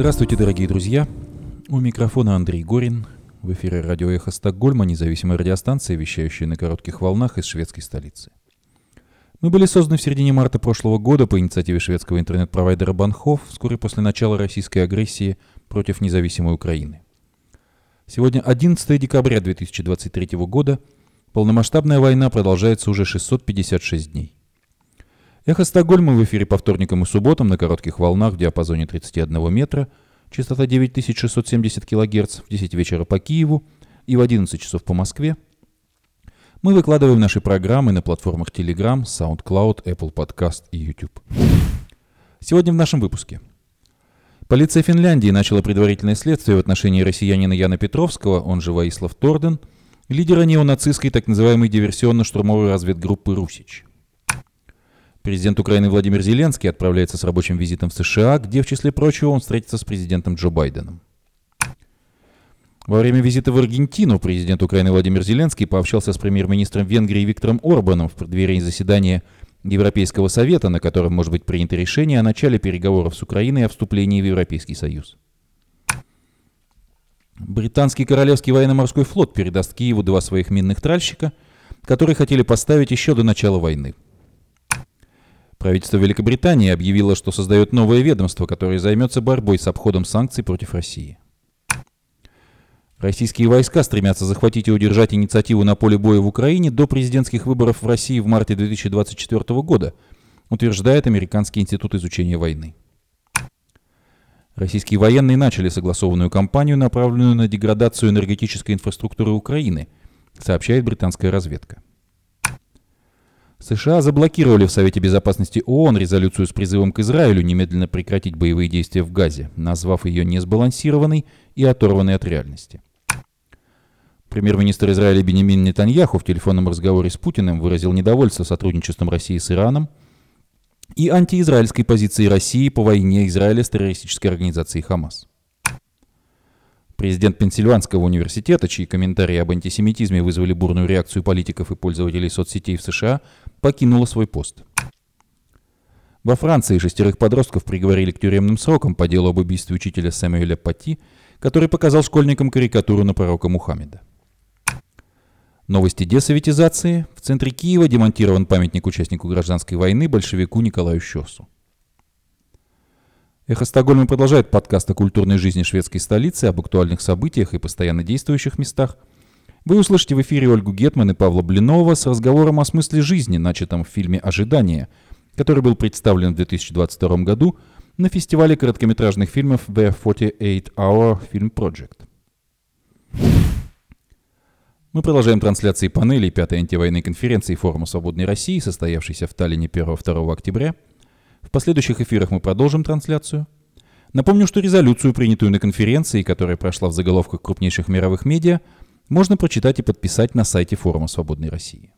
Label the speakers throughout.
Speaker 1: Здравствуйте, дорогие друзья. У микрофона Андрей Горин. В эфире радио «Эхо Стокгольма», независимая радиостанция, вещающая на коротких волнах из шведской столицы. Мы были созданы в середине марта прошлого года по инициативе шведского интернет-провайдера Банхов вскоре после начала российской агрессии против независимой Украины. Сегодня 11 декабря 2023 года. Полномасштабная война продолжается уже 656 дней. Эхо Стокгольма в эфире по вторникам и субботам на коротких волнах в диапазоне 31 метра, частота 9670 кГц в 10 вечера по Киеву и в 11 часов по Москве. Мы выкладываем наши программы на платформах Telegram, SoundCloud, Apple Podcast и YouTube. Сегодня в нашем выпуске. Полиция Финляндии начала предварительное следствие в отношении россиянина Яна Петровского, он же Ваислав Торден, лидера неонацистской так называемой диверсионно-штурмовой разведгруппы «Русич». Президент Украины Владимир Зеленский отправляется с рабочим визитом в США, где, в числе прочего, он встретится с президентом Джо Байденом. Во время визита в Аргентину президент Украины Владимир Зеленский пообщался с премьер-министром Венгрии Виктором Орбаном в преддверии заседания Европейского совета, на котором может быть принято решение о начале переговоров с Украиной о вступлении в Европейский Союз. Британский Королевский военно-морской флот передаст Киеву два своих минных тральщика, которые хотели поставить еще до начала войны – Правительство Великобритании объявило, что создает новое ведомство, которое займется борьбой с обходом санкций против России. Российские войска стремятся захватить и удержать инициативу на поле боя в Украине до президентских выборов в России в марте 2024 года, утверждает Американский институт изучения войны. Российские военные начали согласованную кампанию, направленную на деградацию энергетической инфраструктуры Украины, сообщает британская разведка. США заблокировали в Совете Безопасности ООН резолюцию с призывом к Израилю немедленно прекратить боевые действия в Газе, назвав ее несбалансированной и оторванной от реальности. Премьер-министр Израиля Бенемин Нетаньяху в телефонном разговоре с Путиным выразил недовольство сотрудничеством России с Ираном и антиизраильской позиции России по войне Израиля с террористической организацией Хамас. Президент Пенсильванского университета, чьи комментарии об антисемитизме вызвали бурную реакцию политиков и пользователей соцсетей в США, покинула свой пост. Во Франции шестерых подростков приговорили к тюремным срокам по делу об убийстве учителя Сэмюэля Пати, который показал школьникам карикатуру на пророка Мухаммеда. Новости десоветизации. В центре Киева демонтирован памятник участнику гражданской войны большевику Николаю Щесу. Эхо Стокгольма продолжает подкаст о культурной жизни шведской столицы, об актуальных событиях и постоянно действующих местах. Вы услышите в эфире Ольгу Гетман и Павла Блинова с разговором о смысле жизни, начатом в фильме «Ожидание», который был представлен в 2022 году на фестивале короткометражных фильмов The 48 Hour Film Project. Мы продолжаем трансляции панелей пятой антивоенной конференции Форума Свободной России, состоявшейся в Таллине 1-2 октября – в последующих эфирах мы продолжим трансляцию. Напомню, что резолюцию, принятую на конференции, которая прошла в заголовках крупнейших мировых медиа, можно прочитать и подписать на сайте Форума Свободной России.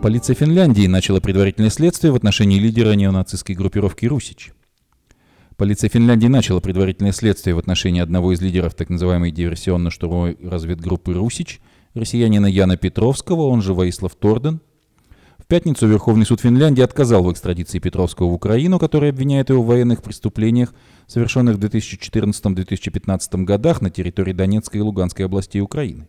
Speaker 1: Полиция Финляндии начала предварительное следствие в отношении лидера неонацистской группировки «Русич». Полиция Финляндии начала предварительное следствие в отношении одного из лидеров так называемой диверсионно-штурмовой разведгруппы «Русич», россиянина Яна Петровского, он же Ваислав Торден. В пятницу Верховный суд Финляндии отказал в экстрадиции Петровского в Украину, который обвиняет его в военных преступлениях, совершенных в 2014-2015 годах на территории Донецкой и Луганской областей Украины.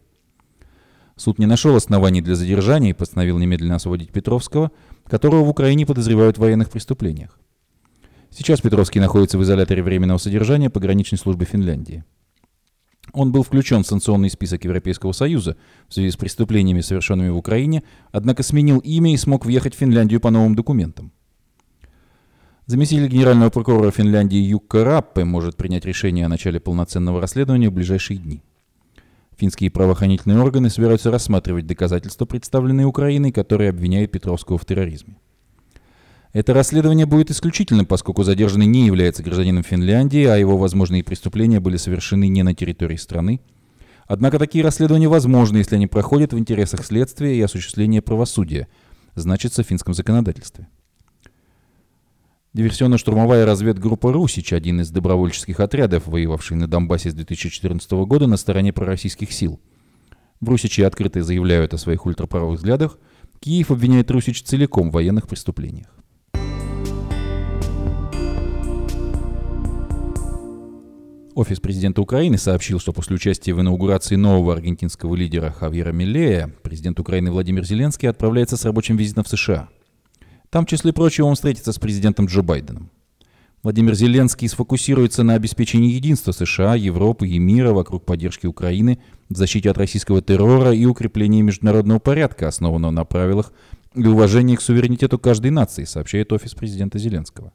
Speaker 1: Суд не нашел оснований для задержания и постановил немедленно освободить Петровского, которого в Украине подозревают в военных преступлениях. Сейчас Петровский находится в изоляторе временного содержания пограничной службы Финляндии. Он был включен в санкционный список Европейского Союза в связи с преступлениями, совершенными в Украине, однако сменил имя и смог въехать в Финляндию по новым документам. Заместитель генерального прокурора Финляндии Юкка Раппе может принять решение о начале полноценного расследования в ближайшие дни. Финские правоохранительные органы собираются рассматривать доказательства, представленные Украиной, которые обвиняют Петровского в терроризме. Это расследование будет исключительным, поскольку задержанный не является гражданином Финляндии, а его возможные преступления были совершены не на территории страны. Однако такие расследования возможны, если они проходят в интересах следствия и осуществления правосудия, значится в финском законодательстве. Диверсионно-штурмовая разведгруппа «Русич» — один из добровольческих отрядов, воевавший на Донбассе с 2014 года на стороне пророссийских сил. В «Русиче» открыто заявляют о своих ультраправых взглядах. Киев обвиняет «Русич» целиком в военных преступлениях. Офис президента Украины сообщил, что после участия в инаугурации нового аргентинского лидера Хавьера Миллея президент Украины Владимир Зеленский отправляется с рабочим визитом в США. Там, в числе прочего, он встретится с президентом Джо Байденом. Владимир Зеленский сфокусируется на обеспечении единства США, Европы и мира вокруг поддержки Украины, защите от российского террора и укреплении международного порядка, основанного на правилах и уважении к суверенитету каждой нации, сообщает офис президента Зеленского.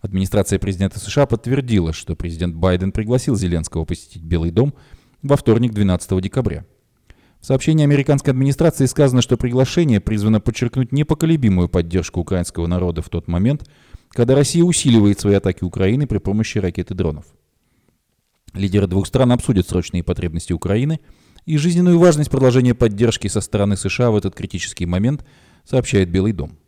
Speaker 1: Администрация президента США подтвердила, что президент Байден пригласил Зеленского посетить Белый дом во вторник 12 декабря. В сообщении американской администрации сказано, что приглашение призвано подчеркнуть непоколебимую поддержку украинского народа в тот момент, когда Россия усиливает свои атаки Украины при помощи ракет и дронов. Лидеры двух стран обсудят срочные потребности Украины и жизненную важность продолжения поддержки со стороны США в этот критический момент, сообщает Белый дом.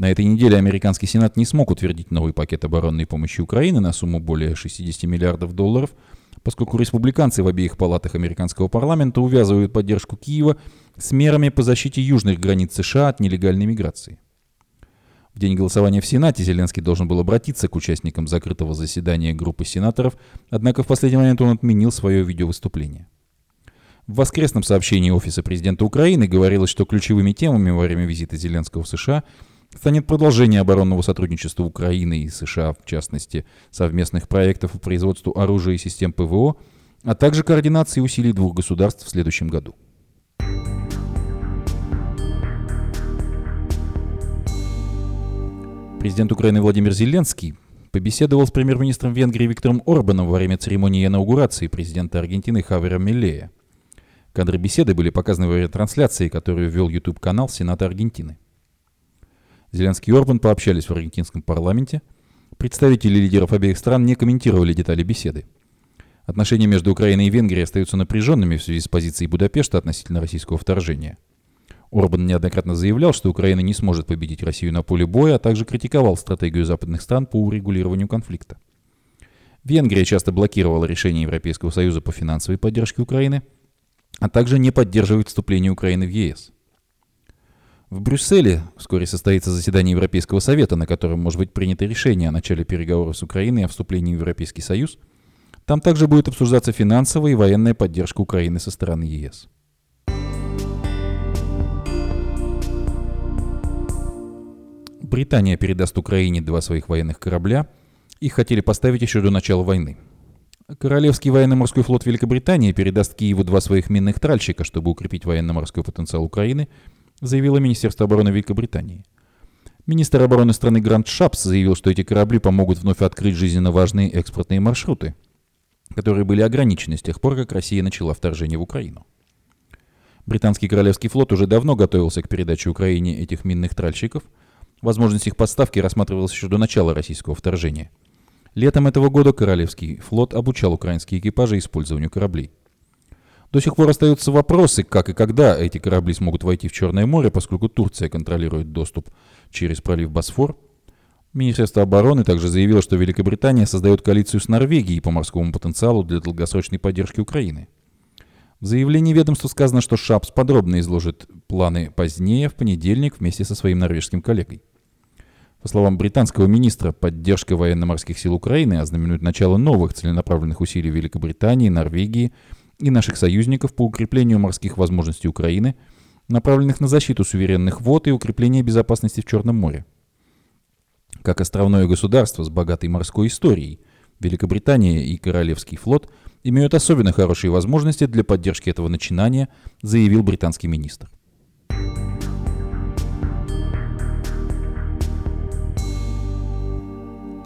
Speaker 1: На этой неделе американский Сенат не смог утвердить новый пакет оборонной помощи Украины на сумму более 60 миллиардов долларов, поскольку республиканцы в обеих палатах американского парламента увязывают поддержку Киева с мерами по защите южных границ США от нелегальной миграции. В день голосования в Сенате Зеленский должен был обратиться к участникам закрытого заседания группы сенаторов, однако в последний момент он отменил свое видеовыступление. В воскресном сообщении Офиса президента Украины говорилось, что ключевыми темами во время визита Зеленского в США – станет продолжение оборонного сотрудничества Украины и США, в частности, совместных проектов по производству оружия и систем ПВО, а также координации усилий двух государств в следующем году. Президент Украины Владимир Зеленский побеседовал с премьер-министром Венгрии Виктором Орбаном во время церемонии инаугурации президента Аргентины Хавера Миллея. Кадры беседы были показаны во время трансляции, которую вел YouTube-канал Сената Аргентины. Зеленский и Орбан пообщались в аргентинском парламенте. Представители лидеров обеих стран не комментировали детали беседы. Отношения между Украиной и Венгрией остаются напряженными в связи с позицией Будапешта относительно российского вторжения. Орбан неоднократно заявлял, что Украина не сможет победить Россию на поле боя, а также критиковал стратегию западных стран по урегулированию конфликта. Венгрия часто блокировала решения Европейского Союза по финансовой поддержке Украины, а также не поддерживает вступление Украины в ЕС. В Брюсселе вскоре состоится заседание Европейского совета, на котором может быть принято решение о начале переговоров с Украиной о вступлении в Европейский Союз. Там также будет обсуждаться финансовая и военная поддержка Украины со стороны ЕС. Британия передаст Украине два своих военных корабля. Их хотели поставить еще до начала войны. Королевский военно-морской флот Великобритании передаст Киеву два своих минных тральщика, чтобы укрепить военно-морской потенциал Украины – заявило Министерство обороны Великобритании. Министр обороны страны Грант Шапс заявил, что эти корабли помогут вновь открыть жизненно важные экспортные маршруты, которые были ограничены с тех пор, как Россия начала вторжение в Украину. Британский Королевский флот уже давно готовился к передаче Украине этих минных тральщиков. Возможность их подставки рассматривалась еще до начала российского вторжения. Летом этого года Королевский флот обучал украинские экипажи использованию кораблей. До сих пор остаются вопросы, как и когда эти корабли смогут войти в Черное море, поскольку Турция контролирует доступ через пролив Босфор. Министерство обороны также заявило, что Великобритания создает коалицию с Норвегией по морскому потенциалу для долгосрочной поддержки Украины. В заявлении ведомства сказано, что Шапс подробно изложит планы позднее, в понедельник, вместе со своим норвежским коллегой. По словам британского министра, поддержка военно-морских сил Украины ознаменует начало новых целенаправленных усилий Великобритании, Норвегии – и наших союзников по укреплению морских возможностей Украины, направленных на защиту суверенных вод и укрепление безопасности в Черном море. Как островное государство с богатой морской историей, Великобритания и Королевский флот имеют особенно хорошие возможности для поддержки этого начинания, заявил британский министр.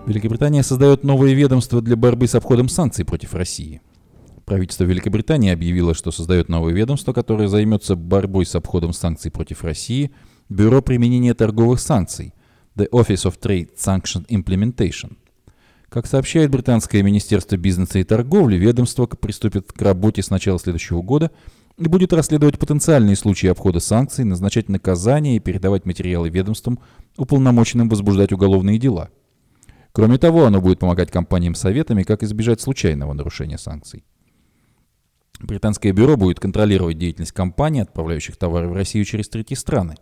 Speaker 1: Великобритания создает новое ведомство для борьбы с обходом санкций против России – Правительство Великобритании объявило, что создает новое ведомство, которое займется борьбой с обходом санкций против России, Бюро применения торговых санкций, The Office of Trade Sanction Implementation. Как сообщает британское Министерство бизнеса и торговли, ведомство приступит к работе с начала следующего года и будет расследовать потенциальные случаи обхода санкций, назначать наказания и передавать материалы ведомствам, уполномоченным возбуждать уголовные дела. Кроме того, оно будет помогать компаниям советами, как избежать случайного нарушения санкций. Британское бюро будет контролировать деятельность компаний, отправляющих товары в Россию через третьи страны.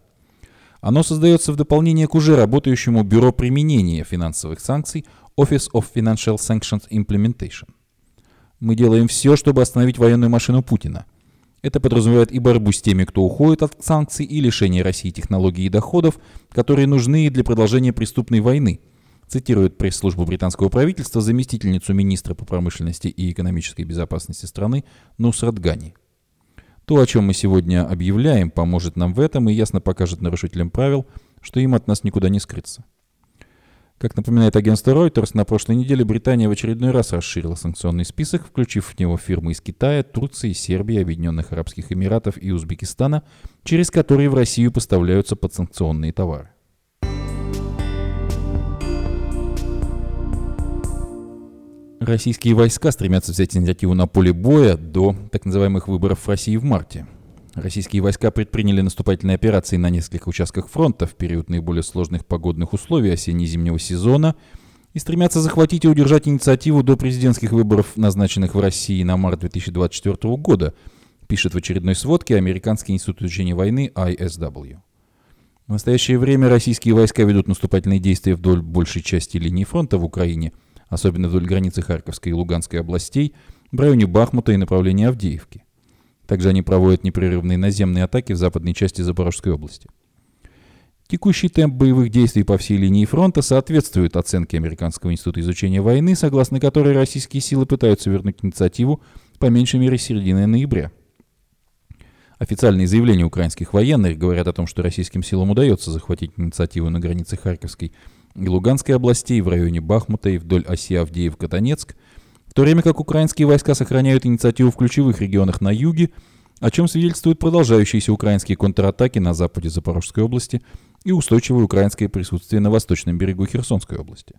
Speaker 1: Оно создается в дополнение к уже работающему Бюро применения финансовых санкций Office of Financial Sanctions Implementation. Мы делаем все, чтобы остановить военную машину Путина. Это подразумевает и борьбу с теми, кто уходит от санкций, и лишение России технологий и доходов, которые нужны для продолжения преступной войны, цитирует пресс-службу британского правительства заместительницу министра по промышленности и экономической безопасности страны Нусрат Гани. То, о чем мы сегодня объявляем, поможет нам в этом и ясно покажет нарушителям правил, что им от нас никуда не скрыться. Как напоминает агентство Reuters, на прошлой неделе Британия в очередной раз расширила санкционный список, включив в него фирмы из Китая, Турции, Сербии, Объединенных Арабских Эмиратов и Узбекистана, через которые в Россию поставляются подсанкционные товары. Российские войска стремятся взять инициативу на поле боя до так называемых выборов в России в марте. Российские войска предприняли наступательные операции на нескольких участках фронта в период наиболее сложных погодных условий осенне-зимнего сезона и стремятся захватить и удержать инициативу до президентских выборов, назначенных в России на март 2024 года, пишет в очередной сводке Американский институт изучения войны ISW. В настоящее время российские войска ведут наступательные действия вдоль большей части линии фронта в Украине, особенно вдоль границы Харьковской и Луганской областей, в районе Бахмута и направлении Авдеевки. Также они проводят непрерывные наземные атаки в западной части Запорожской области. Текущий темп боевых действий по всей линии фронта соответствует оценке Американского института изучения войны, согласно которой российские силы пытаются вернуть инициативу по меньшей мере середины ноября. Официальные заявления украинских военных говорят о том, что российским силам удается захватить инициативу на границе Харьковской и Луганской областей в районе Бахмута и вдоль оси Авдеев-Катанецк – в то время как украинские войска сохраняют инициативу в ключевых регионах на юге, о чем свидетельствуют продолжающиеся украинские контратаки на западе Запорожской области и устойчивое украинское присутствие на восточном берегу Херсонской области.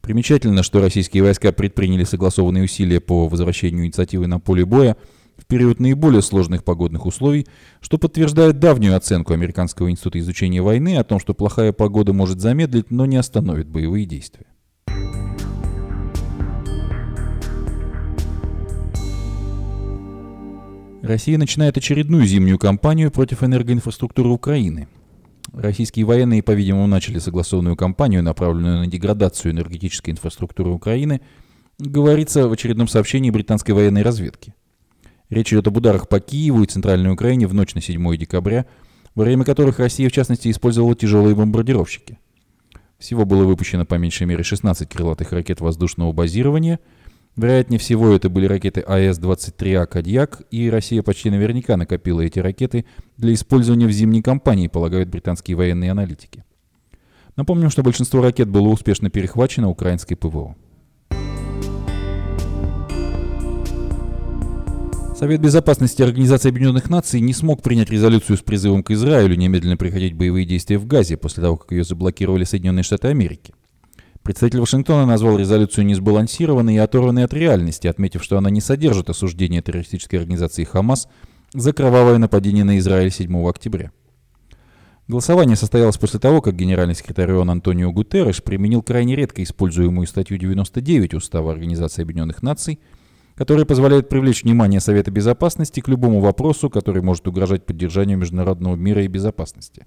Speaker 1: Примечательно, что российские войска предприняли согласованные усилия по возвращению инициативы на поле боя в период наиболее сложных погодных условий, что подтверждает давнюю оценку Американского института изучения войны о том, что плохая погода может замедлить, но не остановит боевые действия. Россия начинает очередную зимнюю кампанию против энергоинфраструктуры Украины. Российские военные, по-видимому, начали согласованную кампанию, направленную на деградацию энергетической инфраструктуры Украины, говорится в очередном сообщении британской военной разведки. Речь идет об ударах по Киеву и Центральной Украине в ночь на 7 декабря, во время которых Россия, в частности, использовала тяжелые бомбардировщики. Всего было выпущено по меньшей мере 16 крылатых ракет воздушного базирования – Вероятнее всего, это были ракеты АС-23А «Кадьяк», и Россия почти наверняка накопила эти ракеты для использования в зимней кампании, полагают британские военные аналитики. Напомним, что большинство ракет было успешно перехвачено украинской ПВО. Совет Безопасности Организации Объединенных Наций не смог принять резолюцию с призывом к Израилю немедленно прекратить боевые действия в Газе после того, как ее заблокировали Соединенные Штаты Америки. Представитель Вашингтона назвал резолюцию несбалансированной и оторванной от реальности, отметив, что она не содержит осуждения террористической организации «Хамас» за кровавое нападение на Израиль 7 октября. Голосование состоялось после того, как генеральный секретарь ООН Антонио Гутерреш применил крайне редко используемую статью 99 Устава Организации Объединенных Наций, которая позволяет привлечь внимание Совета Безопасности к любому вопросу, который может угрожать поддержанию международного мира и безопасности.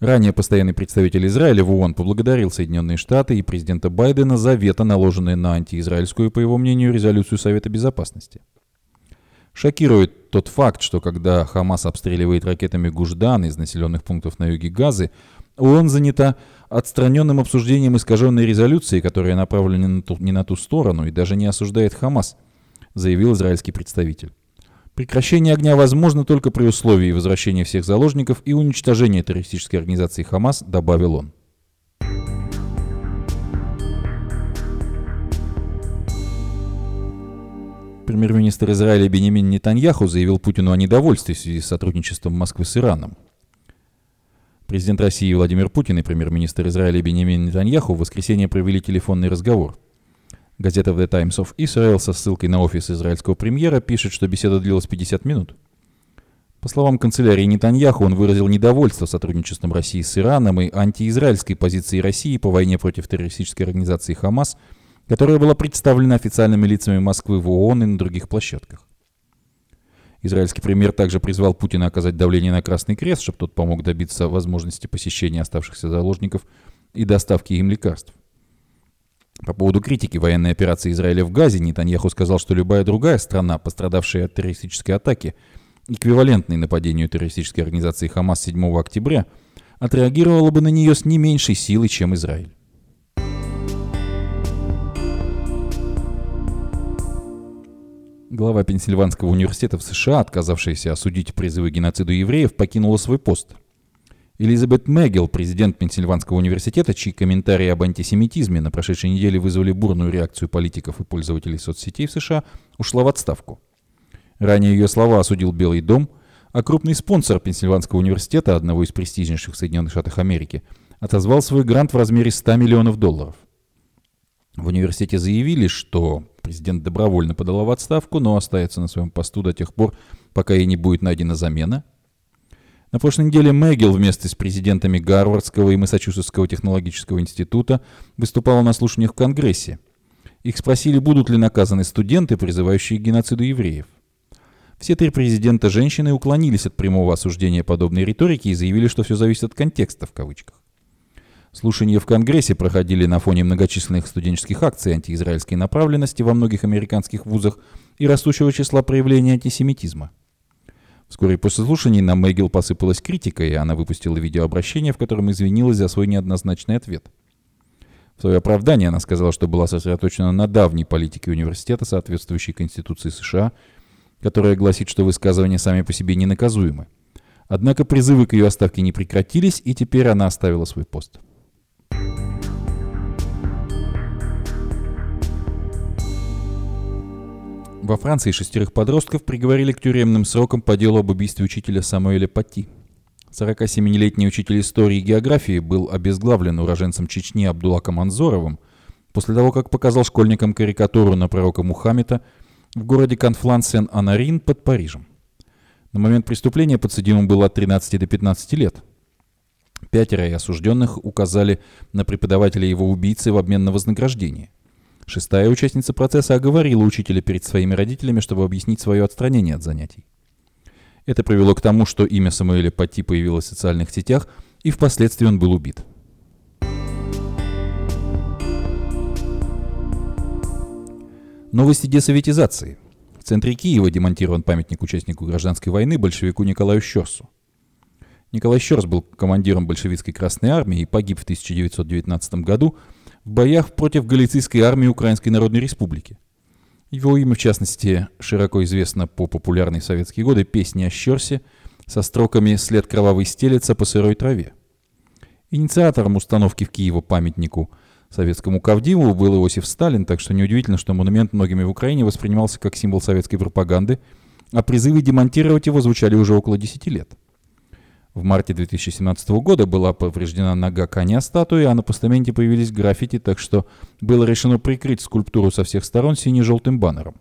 Speaker 1: Ранее постоянный представитель Израиля в ООН поблагодарил Соединенные Штаты и президента Байдена за вето, наложенное на антиизраильскую, по его мнению, резолюцию Совета Безопасности. Шокирует тот факт, что когда Хамас обстреливает ракетами Гуждан из населенных пунктов на юге Газы, ООН занята отстраненным обсуждением искаженной резолюции, которая направлена не на ту сторону и даже не осуждает Хамас, заявил израильский представитель. Прекращение огня возможно только при условии возвращения всех заложников и уничтожения террористической организации Хамас, добавил он. Премьер-министр Израиля Бенемин Нетаньяху заявил Путину о недовольстве в связи с сотрудничеством Москвы с Ираном. Президент России Владимир Путин и премьер-министр Израиля Бенемин Нетаньяху в воскресенье провели телефонный разговор. Газета The Times of Israel со ссылкой на офис израильского премьера пишет, что беседа длилась 50 минут. По словам канцелярии Нетаньяху, он выразил недовольство сотрудничеством России с Ираном и антиизраильской позиции России по войне против террористической организации «Хамас», которая была представлена официальными лицами Москвы в ООН и на других площадках. Израильский премьер также призвал Путина оказать давление на Красный Крест, чтобы тот помог добиться возможности посещения оставшихся заложников и доставки им лекарств. По поводу критики военной операции Израиля в Газе Нетаньяху сказал, что любая другая страна, пострадавшая от террористической атаки, эквивалентной нападению террористической организации Хамас 7 октября, отреагировала бы на нее с не меньшей силой, чем Израиль. Глава Пенсильванского университета в США, отказавшаяся осудить призывы к геноциду евреев, покинула свой пост. Элизабет Мэггел, президент Пенсильванского университета, чьи комментарии об антисемитизме на прошедшей неделе вызвали бурную реакцию политиков и пользователей соцсетей в США, ушла в отставку. Ранее ее слова осудил Белый дом, а крупный спонсор Пенсильванского университета, одного из престижнейших Соединенных Штатах Америки, отозвал свой грант в размере 100 миллионов долларов. В университете заявили, что президент добровольно подала в отставку, но остается на своем посту до тех пор, пока ей не будет найдена замена. На прошлой неделе Мэггил вместе с президентами Гарвардского и Массачусетского технологического института выступала на слушаниях в Конгрессе. Их спросили, будут ли наказаны студенты, призывающие к геноциду евреев. Все три президента женщины уклонились от прямого осуждения подобной риторики и заявили, что все зависит от контекста в кавычках. Слушания в Конгрессе проходили на фоне многочисленных студенческих акций антиизраильской направленности во многих американских вузах и растущего числа проявлений антисемитизма. Вскоре после слушаний на Мэггил посыпалась критика, и она выпустила видеообращение, в котором извинилась за свой неоднозначный ответ. В свое оправдание она сказала, что была сосредоточена на давней политике университета, соответствующей Конституции США, которая гласит, что высказывания сами по себе не наказуемы. Однако призывы к ее отставке не прекратились, и теперь она оставила свой пост. Во Франции шестерых подростков приговорили к тюремным срокам по делу об убийстве учителя Самуэля Пати. 47-летний учитель истории и географии был обезглавлен уроженцем Чечни Абдулаком Анзоровым после того, как показал школьникам карикатуру на пророка Мухаммеда в городе Конфлан-Сен-Анарин под Парижем. На момент преступления подсудимым было от 13 до 15 лет. Пятеро и осужденных указали на преподавателя его убийцы в обмен на вознаграждение – Шестая участница процесса оговорила учителя перед своими родителями, чтобы объяснить свое отстранение от занятий. Это привело к тому, что имя Самуэля Пати появилось в социальных сетях, и впоследствии он был убит. Новости десоветизации. В центре Киева демонтирован памятник участнику гражданской войны большевику Николаю Щерсу. Николай Щерс был командиром большевистской Красной Армии и погиб в 1919 году в боях против Галицийской армии Украинской Народной Республики. Его имя, в частности, широко известно по популярной в советские годы песне о Щерсе со строками «След кровавый стелется по сырой траве». Инициатором установки в Киево памятнику советскому Кавдиву был Иосиф Сталин, так что неудивительно, что монумент многими в Украине воспринимался как символ советской пропаганды, а призывы демонтировать его звучали уже около 10 лет. В марте 2017 года была повреждена нога коня статуи, а на постаменте появились граффити, так что было решено прикрыть скульптуру со всех сторон сине-желтым баннером.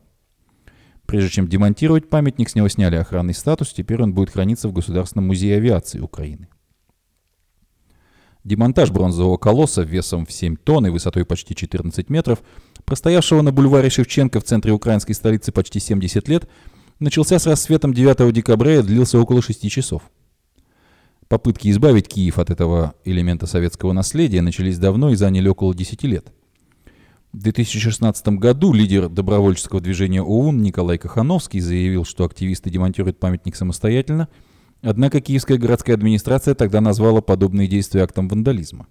Speaker 1: Прежде чем демонтировать памятник, с него сняли охранный статус, теперь он будет храниться в Государственном музее авиации Украины. Демонтаж бронзового колосса весом в 7 тонн и высотой почти 14 метров, простоявшего на бульваре Шевченко в центре украинской столицы почти 70 лет, начался с рассветом 9 декабря и длился около 6 часов. Попытки избавить Киев от этого элемента советского наследия начались давно и заняли около 10 лет. В 2016 году лидер добровольческого движения ОУН Николай Кахановский заявил, что активисты демонтируют памятник самостоятельно, однако киевская городская администрация тогда назвала подобные действия актом вандализма.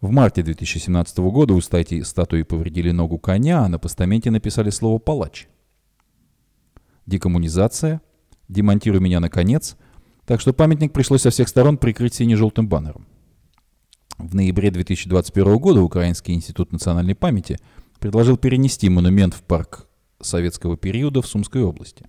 Speaker 1: В марте 2017 года у стати статуи повредили ногу коня, а на постаменте написали слово «палач». Декоммунизация, демонтируй меня наконец – так что памятник пришлось со всех сторон прикрыть сине-желтым баннером. В ноябре 2021 года Украинский институт национальной памяти предложил перенести монумент в парк советского периода в Сумской области.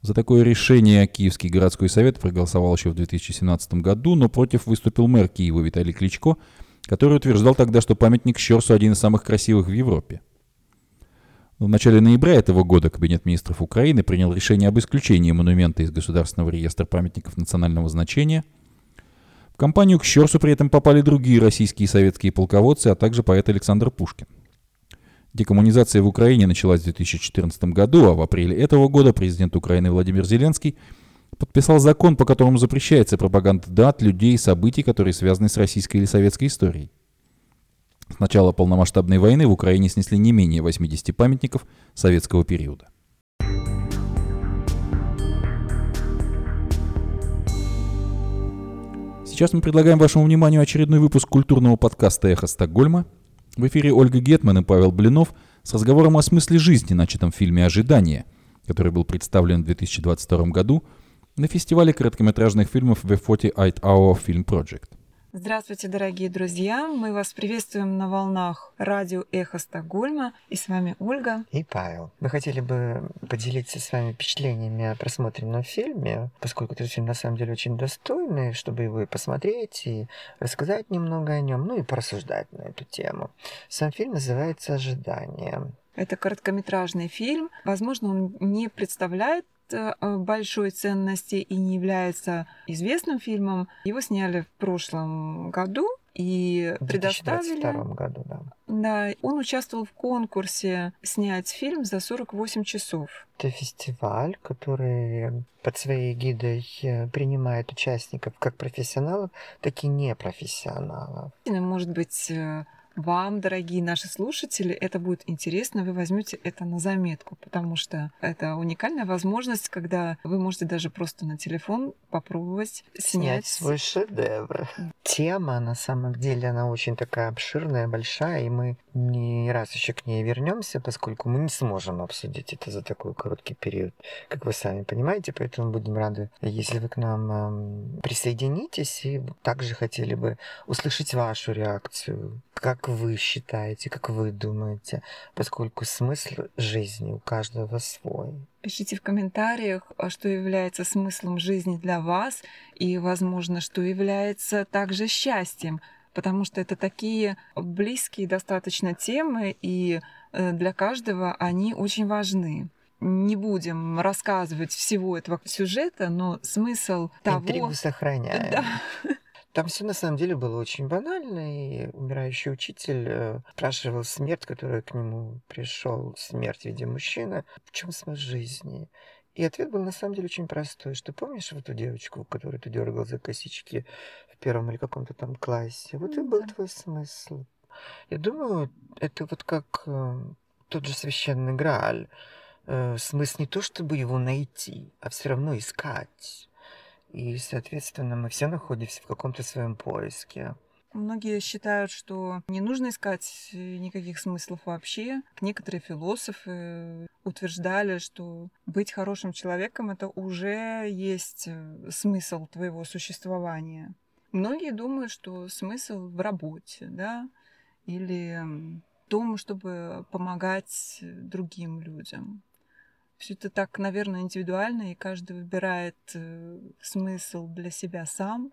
Speaker 1: За такое решение Киевский городской совет проголосовал еще в 2017 году, но против выступил мэр Киева Виталий Кличко, который утверждал тогда, что памятник Щерсу один из самых красивых в Европе. В начале ноября этого года Кабинет министров Украины принял решение об исключении монумента из Государственного реестра памятников национального значения. В компанию к Щерсу при этом попали другие российские и советские полководцы, а также поэт Александр Пушкин. Декоммунизация в Украине началась в 2014 году, а в апреле этого года президент Украины Владимир Зеленский подписал закон, по которому запрещается пропаганда дат, людей и событий, которые связаны с российской или советской историей. С начала полномасштабной войны в Украине снесли не менее 80 памятников советского периода. Сейчас мы предлагаем вашему вниманию очередной выпуск культурного подкаста «Эхо Стокгольма». В эфире Ольга Гетман и Павел Блинов с разговором о смысле жизни, начатом в фильме «Ожидание», который был представлен в 2022 году на фестивале короткометражных фильмов The 48 Hour Film Project –
Speaker 2: Здравствуйте, дорогие друзья! Мы вас приветствуем на волнах радио «Эхо Стокгольма». И с вами Ольга.
Speaker 3: И Павел. Мы хотели бы поделиться с вами впечатлениями о просмотренном фильме, поскольку этот фильм на самом деле очень достойный, чтобы его и посмотреть, и рассказать немного о нем, ну и порассуждать на эту тему. Сам фильм называется «Ожидание».
Speaker 2: Это короткометражный фильм. Возможно, он не представляет большой ценности и не является известным фильмом. Его сняли в прошлом году и
Speaker 3: в
Speaker 2: предоставили...
Speaker 3: В году, да.
Speaker 2: Да, он участвовал в конкурсе снять фильм за 48 часов.
Speaker 3: Это фестиваль, который под своей гидой э, принимает участников как профессионалов, так и непрофессионалов.
Speaker 2: Может быть, э, вам, дорогие наши слушатели, это будет интересно, вы возьмете это на заметку, потому что это уникальная возможность, когда вы можете даже просто на телефон попробовать снять,
Speaker 3: снять свой шедевр. Тема, на самом деле, она очень такая обширная, большая, и мы не раз еще к ней вернемся, поскольку мы не сможем обсудить это за такой короткий период, как вы сами понимаете, поэтому будем рады, если вы к нам э, присоединитесь. И также хотели бы услышать вашу реакцию, как как вы считаете, как вы думаете, поскольку смысл жизни у каждого свой.
Speaker 2: Пишите в комментариях, а что является смыслом жизни для вас. И, возможно, что является также счастьем, потому что это такие близкие достаточно темы, и э, для каждого они очень важны не будем рассказывать всего этого сюжета, но смысл того...
Speaker 3: Интригу сохраняем. Да. Там все на самом деле было очень банально, и умирающий учитель э, спрашивал смерть, которая к нему пришел, смерть в виде мужчины, в чем смысл жизни? И ответ был на самом деле очень простой, что помнишь вот эту девочку, которую ты дергал за косички первом или каком-то там классе? Вот и был твой смысл. Я думаю, это вот как э, тот же священный Грааль. Э, смысл не то, чтобы его найти, а все равно искать. И, соответственно, мы все находимся в каком-то своем поиске.
Speaker 2: Многие считают, что не нужно искать э, никаких смыслов вообще. Некоторые философы утверждали, что быть хорошим человеком это уже есть э, смысл твоего существования. Многие думают, что смысл в работе, да, или в том, чтобы помогать другим людям. Все это так, наверное, индивидуально, и каждый выбирает э, смысл для себя сам.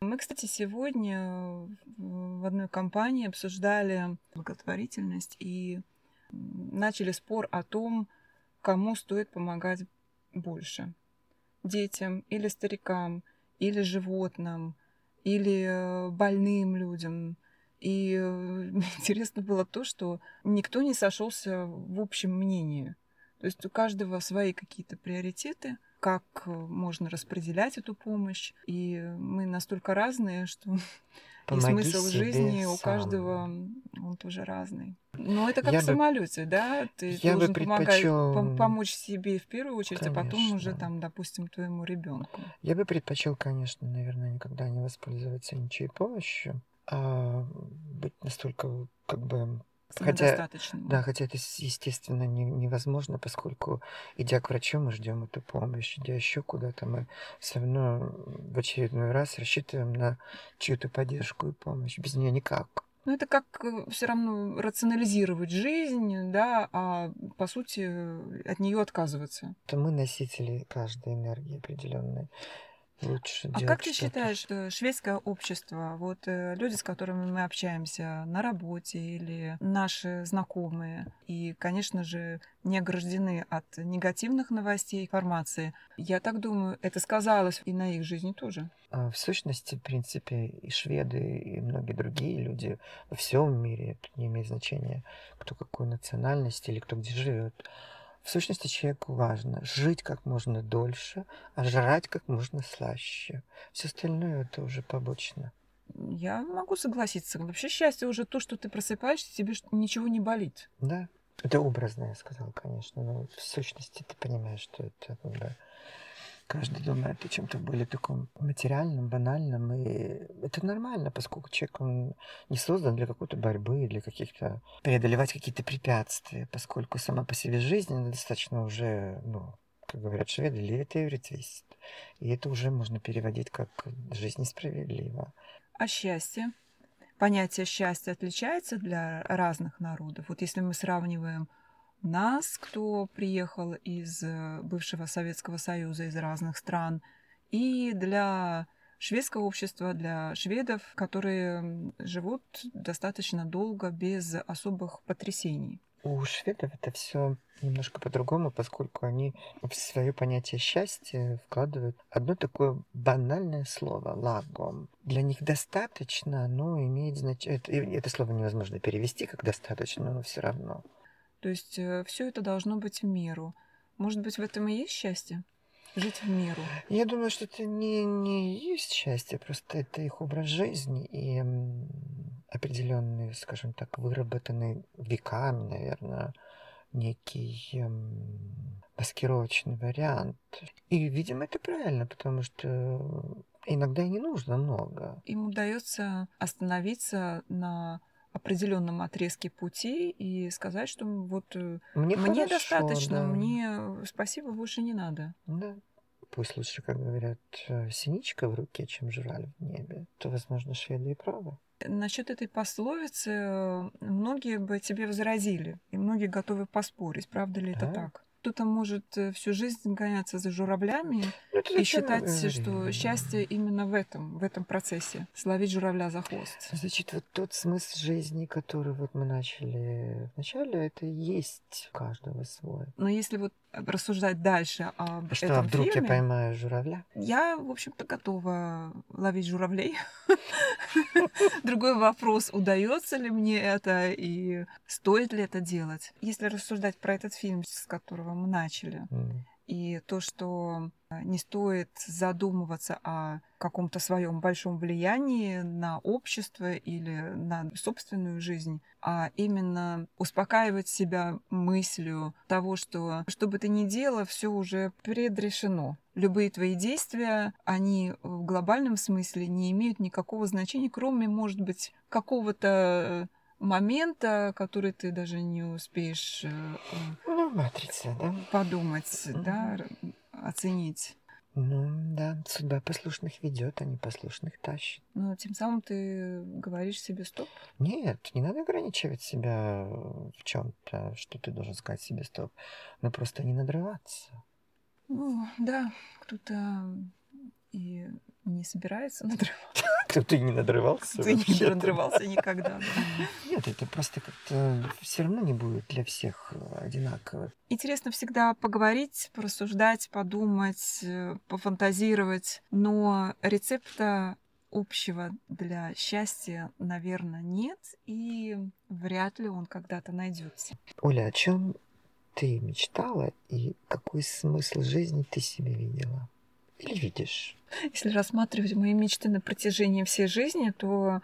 Speaker 2: Мы, кстати, сегодня в одной компании обсуждали благотворительность и начали спор о том, кому стоит помогать больше. Детям или старикам, или животным, или э, больным людям. И э, интересно было то, что никто не сошелся в общем мнении. То есть у каждого свои какие-то приоритеты, как э, можно распределять эту помощь. И мы настолько разные, что и смысл жизни сам. у каждого он тоже разный. Но это как я в самолете, бы, да? Ты я должен бы предпочел... помогать, помочь себе в первую очередь, конечно. а потом уже там, допустим, твоему ребенку.
Speaker 3: Я бы предпочел, конечно, наверное, никогда не воспользоваться ничьей помощью, а быть настолько как бы Хотя, да, хотя это, естественно, не, невозможно, поскольку, идя к врачу, мы ждем эту помощь, идя еще куда-то, мы все равно в очередной раз рассчитываем на чью-то поддержку и помощь. Без нее никак.
Speaker 2: Ну, это как э, все равно рационализировать жизнь, да, а по сути от нее отказываться.
Speaker 3: То мы носители каждой энергии определенной лучше
Speaker 2: А как ты считаешь, что шведское общество, вот э, люди, с которыми мы общаемся на работе или наши знакомые, и, конечно же, не ограждены от негативных новостей, информации, я так думаю, это сказалось и на их жизни тоже.
Speaker 3: А, в сущности, в принципе, и шведы, и многие другие люди во всем мире, не имеет значения, кто какой национальности или кто где живет, в сущности, человеку важно жить как можно дольше, а жрать как можно слаще. Все остальное это уже побочно.
Speaker 2: Я могу согласиться. Вообще счастье уже то, что ты просыпаешься, тебе ничего не болит.
Speaker 3: Да. Это образно, я сказал, конечно. Но в сущности ты понимаешь, что это да, каждый думает о чем-то более таком материальном, банальном. И это нормально, поскольку человек он не создан для какой-то борьбы, для каких-то преодолевать какие-то препятствия, поскольку сама по себе жизнь достаточно уже, ну, как говорят шведы, левит и висит. И это уже можно переводить как жизнь несправедлива.
Speaker 2: А счастье? Понятие счастья отличается для разных народов. Вот если мы сравниваем нас, кто приехал из э, бывшего Советского Союза, из разных стран, и для шведского общества, для шведов, которые живут достаточно долго без особых потрясений.
Speaker 3: У шведов это все немножко по-другому, поскольку они в свое понятие счастья вкладывают одно такое банальное слово «лагом». Для них достаточно, но имеет значение... Это, это слово невозможно перевести как «достаточно», но все равно.
Speaker 2: То есть э, все это должно быть в меру. Может быть, в этом и есть счастье? Жить в меру.
Speaker 3: Я думаю, что это не, не есть счастье, просто это их образ жизни. И определенный, скажем так, выработанный веками, наверное, некий эм, маскировочный вариант. И, видимо, это правильно, потому что иногда и не нужно много.
Speaker 2: Им удается остановиться на определенном отрезке пути и сказать, что вот э, мне, мне хорошо, достаточно, да. мне спасибо, больше не надо.
Speaker 3: Да. Пусть лучше, как говорят, э, синичка в руке, чем жураль в небе, то, возможно, шведы и правы.
Speaker 2: Насчет этой пословицы э, многие бы тебе возразили, и многие готовы поспорить, правда ли да? это так? Кто-то может э, всю жизнь гоняться за журавлями ну, и считать, что счастье именно в этом, в этом процессе. Словить журавля за хвост.
Speaker 3: Значит, вот тот смысл жизни, который вот мы начали вначале, это есть у каждого свой.
Speaker 2: Но если вот рассуждать дальше об
Speaker 3: а что,
Speaker 2: этом
Speaker 3: а вдруг
Speaker 2: фильме,
Speaker 3: я поймаю журавля?
Speaker 2: Я, в общем-то, готова ловить журавлей. Другой вопрос, удается ли мне это и стоит ли это делать. Если рассуждать про этот фильм, с которого мы начали, и то, что не стоит задумываться о каком-то своем большом влиянии на общество или на собственную жизнь, а именно успокаивать себя мыслью того, что что бы ты ни делал, все уже предрешено. Любые твои действия, они в глобальном смысле не имеют никакого значения, кроме, может быть, какого-то э, момента, который ты даже не успеешь э,
Speaker 3: ну, матрица, да?
Speaker 2: подумать, mm-hmm. да, оценить.
Speaker 3: Ну да, судьба послушных ведет, а не послушных тащит.
Speaker 2: Но тем самым ты говоришь себе стоп?
Speaker 3: Нет, не надо ограничивать себя в чем-то, что ты должен сказать себе стоп, но просто не надрываться.
Speaker 2: Ну да, кто-то и не собирается надрываться.
Speaker 3: Кто-то не надрывался?
Speaker 2: Ты не надрывался никогда.
Speaker 3: Нет, это просто как-то все равно не будет для всех одинаково.
Speaker 2: Интересно всегда поговорить, порассуждать, подумать, э, пофантазировать, но рецепта общего для счастья, наверное, нет, и вряд ли он когда-то найдется.
Speaker 3: Оля, о чем ты мечтала и какой смысл жизни ты себе видела? Видишь?
Speaker 2: Если рассматривать мои мечты на протяжении всей жизни, то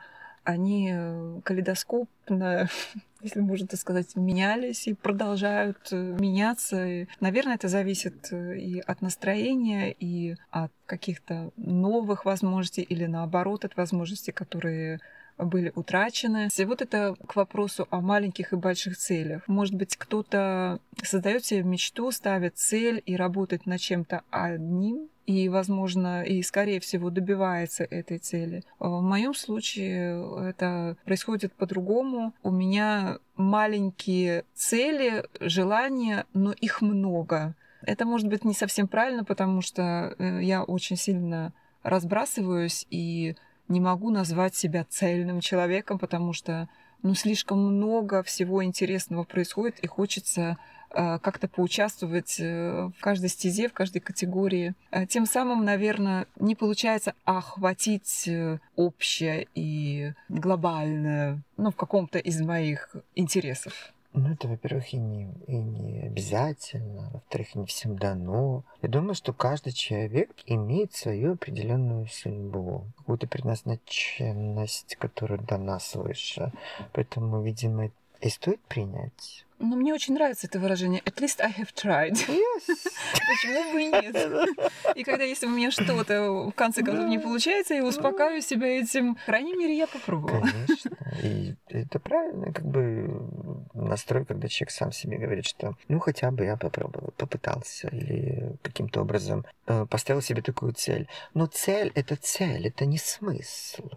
Speaker 2: они э, калейдоскопно, если можно так сказать, менялись и продолжают э, меняться. И, наверное, это зависит э, и от настроения, и от каких-то новых возможностей, или наоборот, от возможностей, которые были утрачены. И вот это к вопросу о маленьких и больших целях. Может быть, кто-то создает себе мечту, ставит цель и работает над чем-то одним, и, возможно, и, скорее всего, добивается этой цели. В моем случае это происходит по-другому. У меня маленькие цели, желания, но их много. Это может быть не совсем правильно, потому что э, я очень сильно разбрасываюсь и не могу назвать себя цельным человеком, потому что ну, слишком много всего интересного происходит, и хочется э, как-то поучаствовать э, в каждой стезе, в каждой категории. Э, тем самым, наверное, не получается охватить общее и глобальное, ну, в каком-то из моих интересов.
Speaker 3: Ну, это, во-первых, и не, и не обязательно, во-вторых, не всем дано. Я думаю, что каждый человек имеет свою определенную судьбу, какую-то предназначенность, которая дана свыше. Поэтому, видимо, и стоит принять.
Speaker 2: Но мне очень нравится это выражение. At least I have tried.
Speaker 3: Yes.
Speaker 2: Почему бы и нет? И когда если у меня что-то в конце концов не получается, я успокаиваю себя этим. По крайней мере, я попробовала.
Speaker 3: Конечно. И это правильно, как бы настрой, когда человек сам себе говорит, что ну хотя бы я попробовал, попытался или каким-то образом э, поставил себе такую цель. Но цель это цель, это не смысл.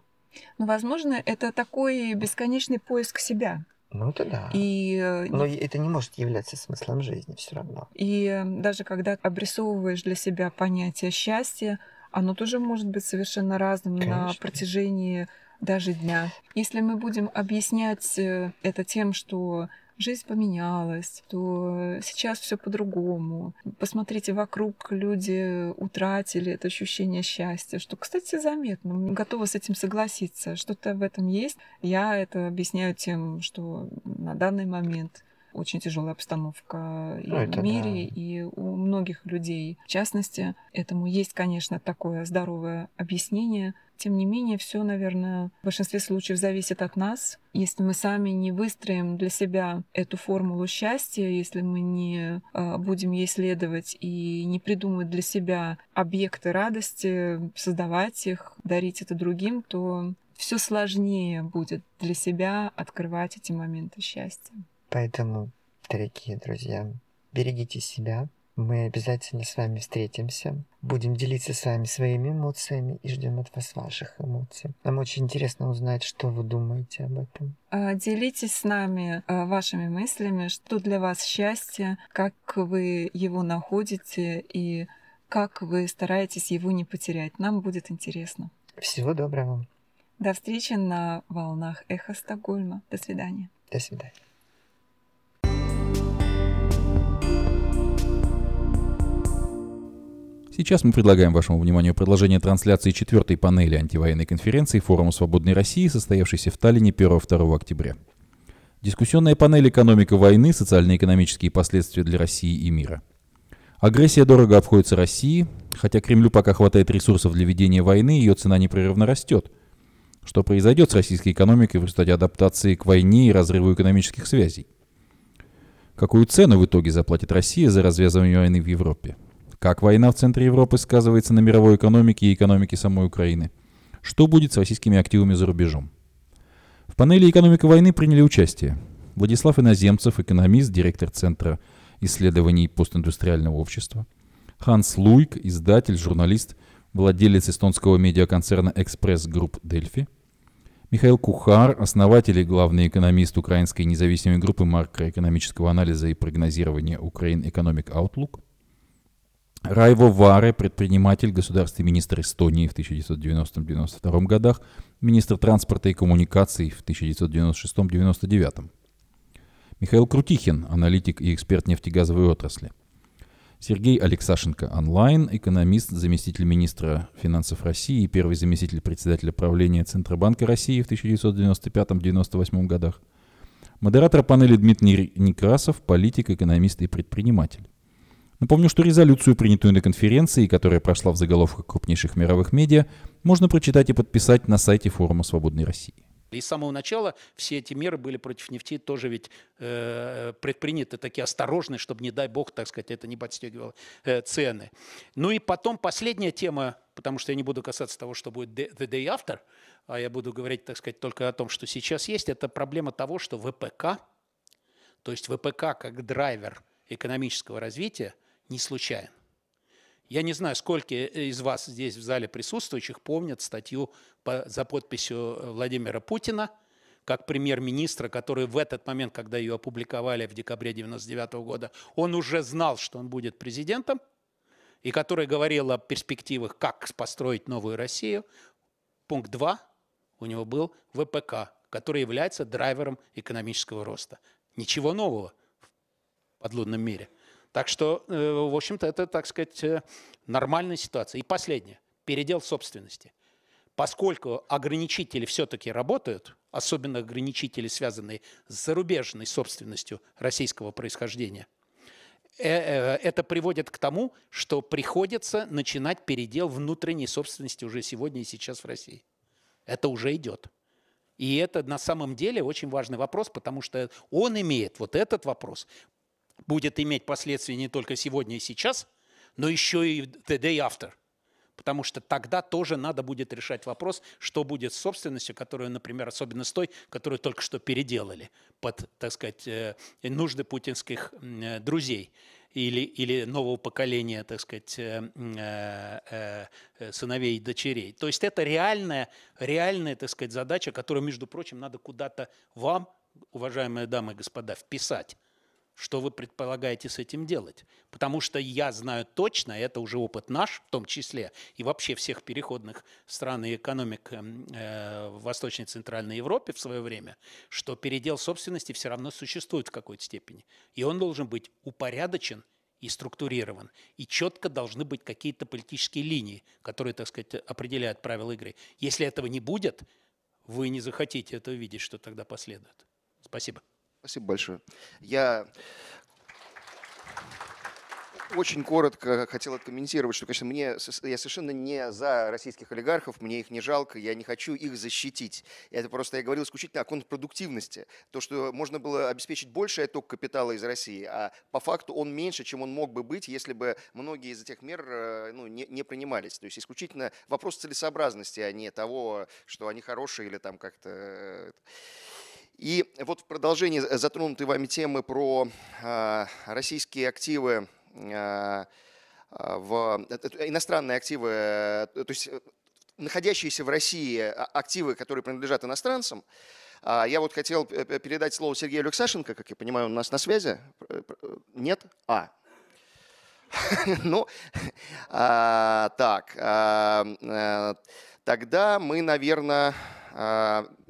Speaker 2: Но, возможно, это такой бесконечный поиск себя.
Speaker 3: Ну это да.
Speaker 2: И, э,
Speaker 3: Но это не может являться смыслом жизни все равно.
Speaker 2: и э, даже когда обрисовываешь для себя понятие счастья, оно тоже может быть совершенно разным на
Speaker 3: Конечно.
Speaker 2: протяжении даже дня. Если мы будем объяснять э, это тем, что жизнь поменялась, то сейчас все по-другому. Посмотрите вокруг, люди утратили это ощущение счастья, что, кстати, заметно. Готова с этим согласиться. Что-то в этом есть. Я это объясняю тем, что на данный момент очень тяжелая обстановка и
Speaker 3: Ну,
Speaker 2: в мире,
Speaker 3: да.
Speaker 2: и у многих людей. В частности, этому есть, конечно, такое здоровое объяснение. Тем не менее, все, наверное, в большинстве случаев зависит от нас. Если мы сами не выстроим для себя эту формулу счастья, если мы не э, будем ей следовать и не придумать для себя объекты радости, создавать их, дарить это другим, то все сложнее будет для себя открывать эти моменты счастья.
Speaker 3: Поэтому, дорогие друзья, берегите себя. Мы обязательно с вами встретимся. Будем делиться с вами своими эмоциями и ждем от вас ваших эмоций. Нам очень интересно узнать, что вы думаете об этом.
Speaker 2: А, Делитесь с нами а, вашими мыслями, что для вас счастье, как вы его находите и как вы стараетесь его не потерять. Нам будет интересно.
Speaker 3: Всего доброго.
Speaker 2: До встречи на волнах Эхо Стокгольма. До свидания.
Speaker 3: До свидания.
Speaker 1: Сейчас мы предлагаем вашему вниманию продолжение трансляции четвертой панели антивоенной конференции Форума Свободной России, состоявшейся в Таллине 1-2 октября. Дискуссионная панель «Экономика войны. Социально-экономические последствия для России и мира». Агрессия дорого обходится России, хотя Кремлю пока хватает ресурсов для ведения войны, ее цена непрерывно растет. Что произойдет с российской экономикой в результате адаптации к войне и разрыву экономических связей? Какую цену в итоге заплатит Россия за развязывание войны в Европе? Как война в центре Европы сказывается на мировой экономике и экономике самой Украины? Что будет с российскими активами за рубежом? В панели «Экономика войны» приняли участие Владислав Иноземцев, экономист, директор Центра исследований постиндустриального общества, Ханс Луйк, издатель, журналист, владелец эстонского медиаконцерна «Экспресс Групп Дельфи», Михаил Кухар, основатель и главный экономист украинской независимой группы макроэкономического анализа и прогнозирования Ukraine Economic Outlook, Райво Варе, предприниматель, государственный министр Эстонии в 1990-1992 годах, министр транспорта и коммуникаций в 1996-1999. Михаил Крутихин, аналитик и эксперт нефтегазовой отрасли. Сергей Алексашенко, онлайн, экономист, заместитель министра финансов России и первый заместитель председателя правления Центробанка России в 1995-1998 годах. Модератор панели Дмитрий Некрасов, политик, экономист и предприниматель. Напомню, что резолюцию, принятую на конференции, которая прошла в заголовках крупнейших мировых медиа, можно прочитать и подписать на сайте форума «Свободной России».
Speaker 4: И с самого начала все эти меры были против нефти тоже ведь э, предприняты такие осторожные, чтобы, не дай бог, так сказать, это не подстегивало э, цены. Ну и потом последняя тема, потому что я не буду касаться того, что будет the day after, а я буду говорить, так сказать, только о том, что сейчас есть, это проблема того, что ВПК, то есть ВПК как драйвер экономического развития, не случайен. Я не знаю, сколько из вас здесь в зале присутствующих помнят статью по, за подписью Владимира Путина, как премьер-министра, который в этот момент, когда ее опубликовали в декабре 1999 года, он уже знал, что он будет президентом, и который говорил о перспективах, как построить новую Россию. Пункт 2 у него был ВПК, который является драйвером экономического роста. Ничего нового в подлунном мире – так что, в общем-то, это, так сказать, нормальная ситуация. И последнее. Передел собственности. Поскольку ограничители все-таки работают, особенно ограничители, связанные с зарубежной собственностью российского происхождения, э, это приводит к тому, что приходится начинать передел внутренней собственности уже сегодня и сейчас в России. Это уже идет. И это на самом деле очень важный вопрос, потому что он имеет, вот этот вопрос, будет иметь последствия не только сегодня и сейчас, но еще и the day after. Потому что тогда тоже надо будет решать вопрос, что будет с собственностью, которую, например, особенно с той, которую только что переделали под, так сказать, э, нужды путинских э, друзей или, или нового поколения, так сказать, э, сыновей и дочерей. То есть это реальная, реальная, так сказать, задача, которую, между прочим, надо куда-то вам, уважаемые дамы и господа, вписать что вы предполагаете с этим делать. Потому что я знаю точно, это уже опыт наш в том числе, и вообще всех переходных стран и экономик эм, э, в Восточной и Центральной Европе в свое время, что передел собственности все равно существует в какой-то степени. И он должен быть упорядочен и структурирован. И четко должны быть какие-то политические линии, которые, так сказать, определяют правила игры. Если этого не будет, вы не захотите это увидеть, что тогда последует. Спасибо.
Speaker 5: Спасибо большое. Я очень коротко хотел откомментировать, что, конечно, мне, я совершенно не за российских олигархов, мне их не жалко, я не хочу их защитить. Это просто я говорил исключительно о контрпродуктивности. То, что можно было обеспечить больший отток капитала из России, а по факту он меньше, чем он мог бы быть, если бы многие из этих мер э, ну, не, не принимались. То есть исключительно вопрос целесообразности, а не того, что они хорошие или там как-то... Э, и вот в продолжении затронутой вами темы про э, российские активы, э, в, иностранные активы, то есть находящиеся в России активы, которые принадлежат иностранцам, я вот хотел передать слово Сергею Алексашенко, как я понимаю, он у нас на связи. Нет? А, ну, так, э, тогда мы, наверное,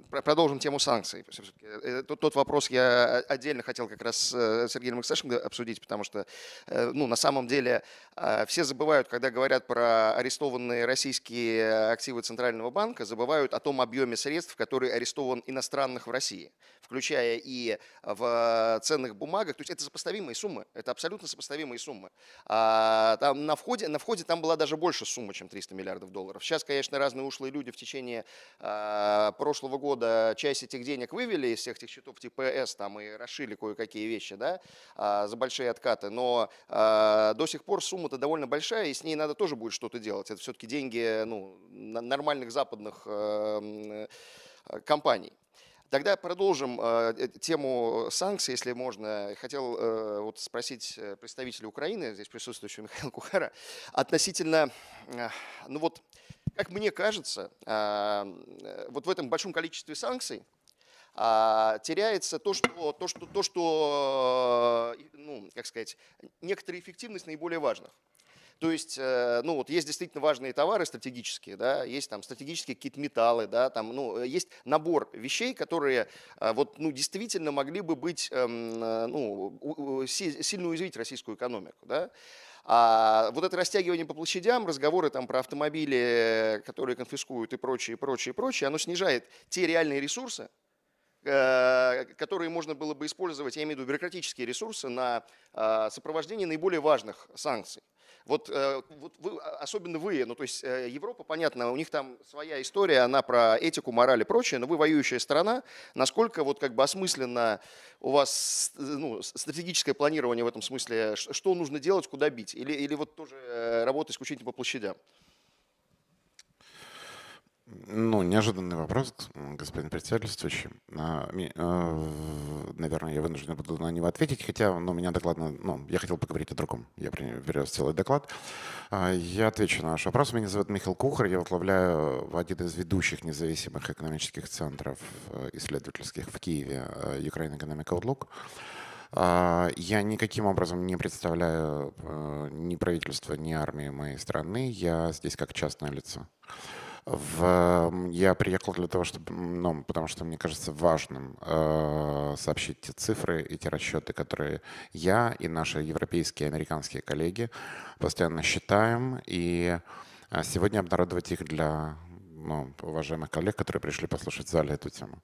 Speaker 5: продолжим тему санкций. Э, тот, тот вопрос я отдельно хотел как раз с э, Сергеем Александровичем обсудить, потому что э, ну, на самом деле все забывают, когда говорят про арестованные российские активы Центрального банка, забывают о том объеме средств, который арестован иностранных в России, включая и в ценных бумагах. То есть это сопоставимые суммы, это абсолютно сопоставимые суммы. А там на входе, на входе там была даже больше суммы, чем 300 миллиардов долларов. Сейчас, конечно, разные ушлые люди в течение прошлого года года часть этих денег вывели из всех этих счетов типа С там и расшили кое-какие вещи, да, а, за большие откаты, но а, до сих пор сумма-то довольно большая, и с ней надо тоже будет что-то делать. Это все-таки деньги ну, нормальных западных э, компаний. Тогда продолжим э, тему санкций, если можно. Хотел э, вот спросить э, представителя Украины, здесь присутствующего Михаила Кухара, относительно, э, ну вот, как мне кажется, а, э, вот в этом большом количестве санкций а, теряется то, что, то, что, то, что э, ну, как сказать, некоторая эффективность наиболее важных. То есть, э, ну вот есть действительно важные товары стратегические, да, есть там стратегические какие-то металлы, да, там, ну, есть набор вещей, которые вот, ну, действительно могли бы быть, эм, ну, сильно уязвить российскую экономику, да. А вот это растягивание по площадям, разговоры там про автомобили, которые конфискуют и прочее, прочее, прочее, оно снижает те реальные ресурсы, э, которые можно было бы использовать, я имею в виду бюрократические ресурсы, на а, сопровождение наиболее важных санкций. Вот, э, вот вы, а, особенно вы, ну то есть э, Европа, понятно, у них там своя история, она про этику, мораль и прочее, но вы воюющая страна, насколько вот как бы осмысленно у вас ну, стратегическое планирование в этом смысле, что нужно делать, куда бить, или, или вот тоже э, работа исключительно по площадям?
Speaker 6: Ну, неожиданный вопрос, господин председательствующий. А, а, наверное, я вынужден буду на него ответить, хотя ну, меня докладно, ну, я хотел поговорить о другом. Я привез целый доклад. А, я отвечу на ваш вопрос. Меня зовут Михаил Кухар. Я возглавляю один из ведущих независимых экономических центров э, исследовательских в Киеве э, Ukraine Economic Outlook. Я никаким образом не представляю э, ни правительство, ни армию моей страны. Я здесь как частное лицо. В, я приехал для того, чтобы, ну, потому что мне кажется важным э, сообщить те цифры и те расчеты, которые я и наши европейские и американские коллеги постоянно считаем, и э, сегодня обнародовать их для ну, уважаемых коллег, которые пришли послушать в зале эту тему.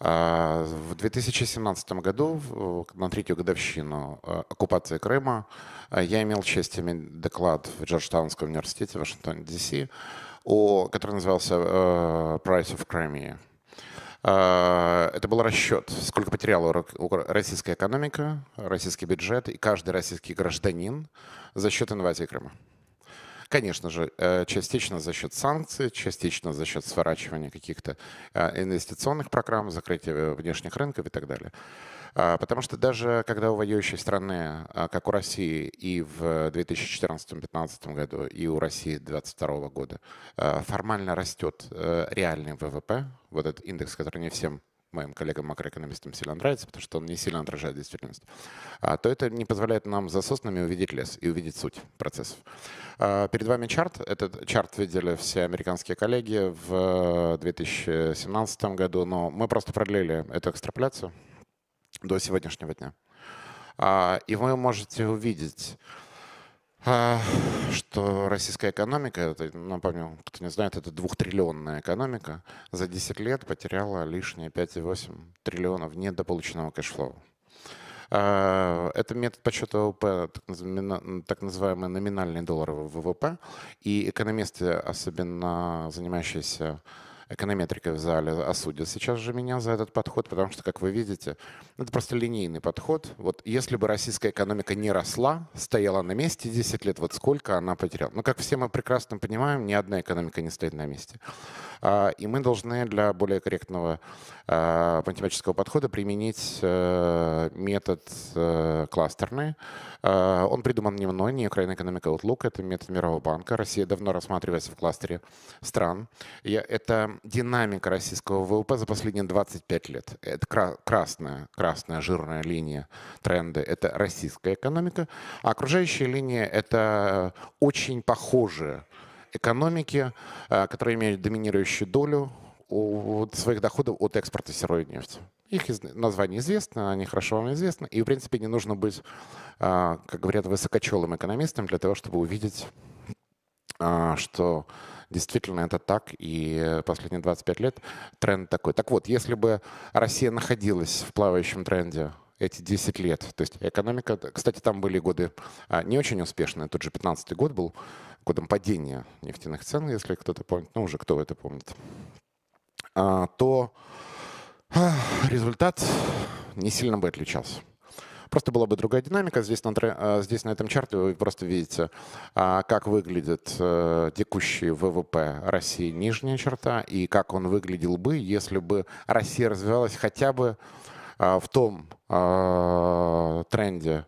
Speaker 6: А, в 2017 году, на третью годовщину э, оккупации Крыма, э, я имел честь иметь доклад в Джорджтаунском университете в Вашингтоне, Д.С., который назывался э, «Price of Crimea». Это был расчет, сколько потеряла российская экономика, российский бюджет и каждый российский гражданин за счет инвазии Крыма. Конечно же, э, частично за счет санкций, частично за счет сворачивания каких-то э, инвестиционных программ, закрытия внешних рынков и так далее. А, потому что даже когда у воюющей страны, а, как у России и в 2014-2015 году, и у России 2022 года, э, формально растет реальный ВВП, вот этот индекс, который не всем моим коллегам-макроэкономистам сильно нравится, потому что он не сильно отражает действительность, а, то это не позволяет нам за соснами увидеть лес и увидеть суть процессов. А, перед вами чарт. Этот чарт видели все американские коллеги в 2017 году, но мы просто продлили эту экстраполяцию до сегодняшнего дня. А, и вы можете увидеть а, что российская экономика, это, напомню, кто не знает, это двухтриллионная экономика, за 10 лет потеряла лишние 5,8 триллионов недополученного кэшфлоу. А, это метод подсчета ВВП, так называемый номинальный долларовый ВВП. И экономисты, особенно занимающиеся эконометрикой в зале осудят сейчас же меня за этот подход, потому что, как вы видите, это просто линейный подход. Вот если бы российская экономика не росла, стояла на месте 10 лет, вот сколько она потеряла. Ну, как все мы прекрасно понимаем, ни одна экономика не стоит на месте. А, и мы должны для более корректного а, математического подхода применить э, метод э, кластерный. А, он придуман не мной, не Украина Economic Outlook, это метод Мирового банка. Россия давно рассматривается в кластере стран. Это динамика российского ВВП за последние 25 лет. Это красная, красная жирная линия тренда. Это российская экономика. А окружающая линия — это очень похожие экономики, э, которые имеют доминирующую долю от своих доходов от экспорта сырой нефти. Их название известно, они хорошо вам известны. И, в принципе, не нужно быть, э, как говорят, высокочелым экономистом для того, чтобы увидеть, э, что действительно это так, и последние 25 лет тренд такой. Так вот, если бы Россия находилась в плавающем тренде эти 10 лет. То есть экономика, кстати, там были годы не очень успешные. Тот же 15 год был годом падения нефтяных цен, если кто-то помнит, ну уже кто это помнит, а, то а, результат не сильно бы отличался. Просто была бы другая динамика. Здесь на, а, здесь на этом чарте вы просто видите, как выглядит э, текущий ВВП России нижняя черта и как он выглядел бы, если бы Россия развивалась хотя бы в том тренде,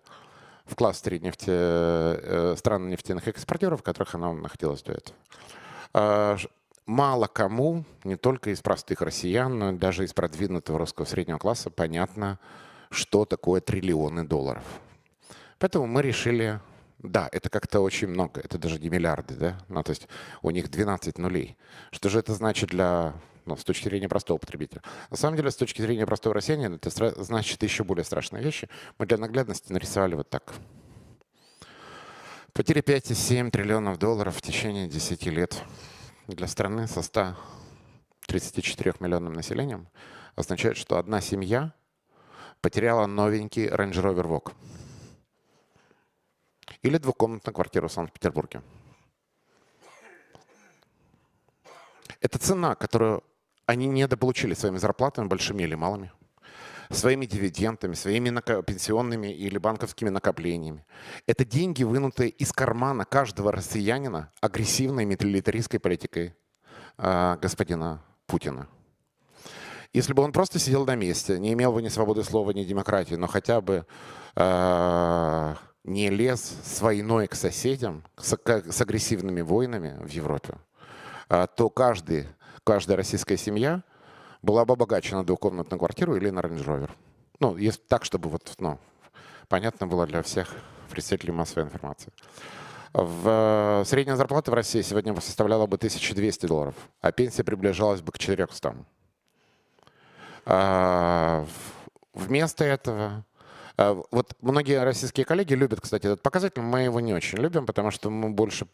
Speaker 6: в кластере нефти, э, стран нефтяных экспортеров, в которых она находилась до этого. А, мало кому, не только из простых россиян, но даже из продвинутого русского среднего класса, понятно, что такое триллионы долларов. Поэтому мы решили, да, это как-то очень много, это даже не миллиарды, да, ну, то есть у них 12 нулей. Что же это значит для ну, с точки зрения простого потребителя. На самом деле, с точки зрения простого россиянина, это значит еще более страшные вещи. Мы для наглядности нарисовали вот так. Потери 5,7 триллионов долларов в течение 10 лет для страны со 134 миллионным населением означает, что одна семья потеряла новенький Range Rover Vogue или двухкомнатную квартиру в Санкт-Петербурге. Это цена, которую они недополучили своими зарплатами, большими или малыми, своими дивидендами, своими пенсионными или банковскими накоплениями. Это деньги, вынутые из кармана каждого россиянина агрессивной милитаристской политикой э, господина Путина. Если бы он просто сидел на месте, не имел бы ни свободы слова, ни демократии, но хотя бы э, не лез с войной к соседям, с, с агрессивными войнами в Европе, э, то каждый каждая российская семья была бы богаче на двухкомнатную квартиру или на Range Rover. Ну, если так, чтобы вот, ну, понятно было для всех представителей массовой информации. В, э, средняя зарплата в России сегодня составляла бы 1200 долларов, а пенсия приближалась бы к 400. А, вместо этого вот многие российские коллеги любят, кстати, этот показатель. Мы его не очень любим, потому что мы больше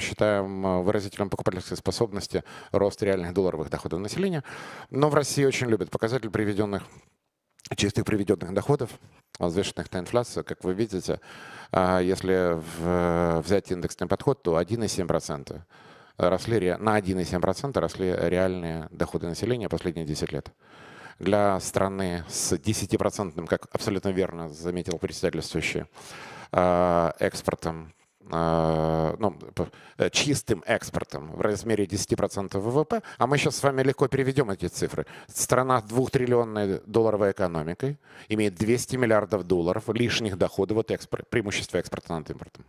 Speaker 6: считаем выразителем покупательской способности рост реальных долларовых доходов населения. Но в России очень любят показатель приведенных чистых приведенных доходов, взвешенных на инфляцию, как вы видите, а, если взять индексный подход, то 1,7% росли, на 1,7% росли реальные доходы населения последние 10 лет для страны с 10%, как абсолютно верно заметил председательствующий, а, экспортом, а, ну, э, чистым экспортом в размере 10% ВВП, а мы сейчас с вами легко переведем эти цифры. Страна с двухтриллионной долларовой экономикой имеет 200 миллиардов долларов лишних доходов от экспорта, преимущества экспорта над импортом.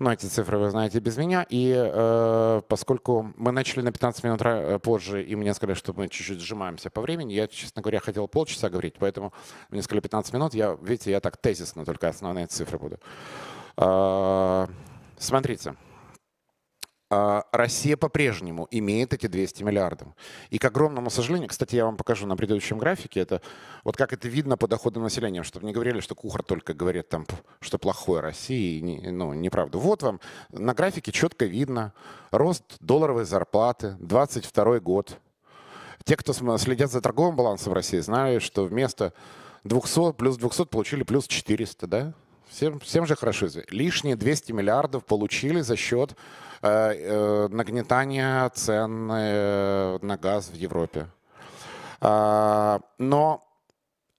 Speaker 6: Но эти цифры вы знаете без меня. И э, поскольку мы начали на 15 минут э, позже, и мне сказали, что мы чуть-чуть сжимаемся по времени, я, честно говоря, хотел полчаса говорить, поэтому мне сказали 15 минут. Я, видите, я так тезисно только основные цифры буду. Э, смотрите. А, Россия по-прежнему имеет эти 200 миллиардов. И к огромному сожалению, кстати, я вам покажу на предыдущем графике, это вот как это видно по доходам населения, чтобы не говорили, что Кухар только говорит там, что плохое России, ну, неправда. Вот вам на графике четко видно рост долларовой зарплаты, 22 год. Те, кто следят за торговым балансом России, знают, что вместо 200 плюс 200 получили плюс 400, да? Всем, всем же хорошо. Лишние 200 миллиардов получили за счет Э, э, нагнетания цен э, на газ в Европе. А, но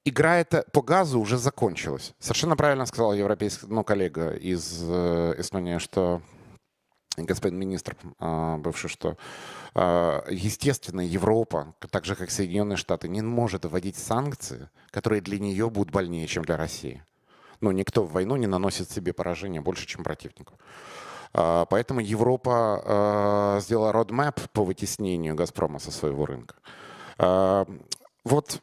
Speaker 6: игра эта по газу уже закончилась. Совершенно правильно сказал европейский ну, коллега из Эстонии, что господин министр а, бывший, что а, естественно Европа, так же как Соединенные Штаты, не может вводить санкции, которые для нее будут больнее, чем для России. Ну, никто в войну не наносит себе поражение больше, чем противнику. А, поэтому Европа а, сделала родмэп по вытеснению «Газпрома» со своего рынка. А, вот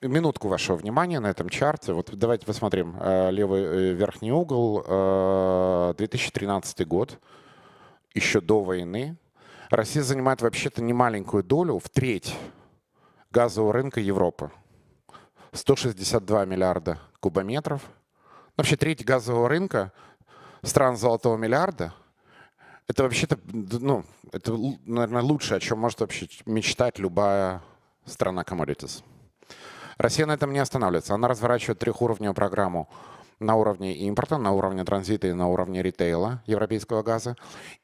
Speaker 6: минутку вашего внимания на этом чарте. Вот давайте посмотрим левый э, верхний угол. 2013 год, еще до войны. Россия занимает вообще-то немаленькую долю, в треть газового рынка Европы. 162 миллиарда кубометров. Вообще треть газового рынка стран золотого миллиарда, это вообще-то, ну, это, наверное, лучшее, о чем может вообще мечтать любая страна commodities. Россия на этом не останавливается. Она разворачивает трехуровневую программу на уровне импорта, на уровне транзита и на уровне ритейла европейского газа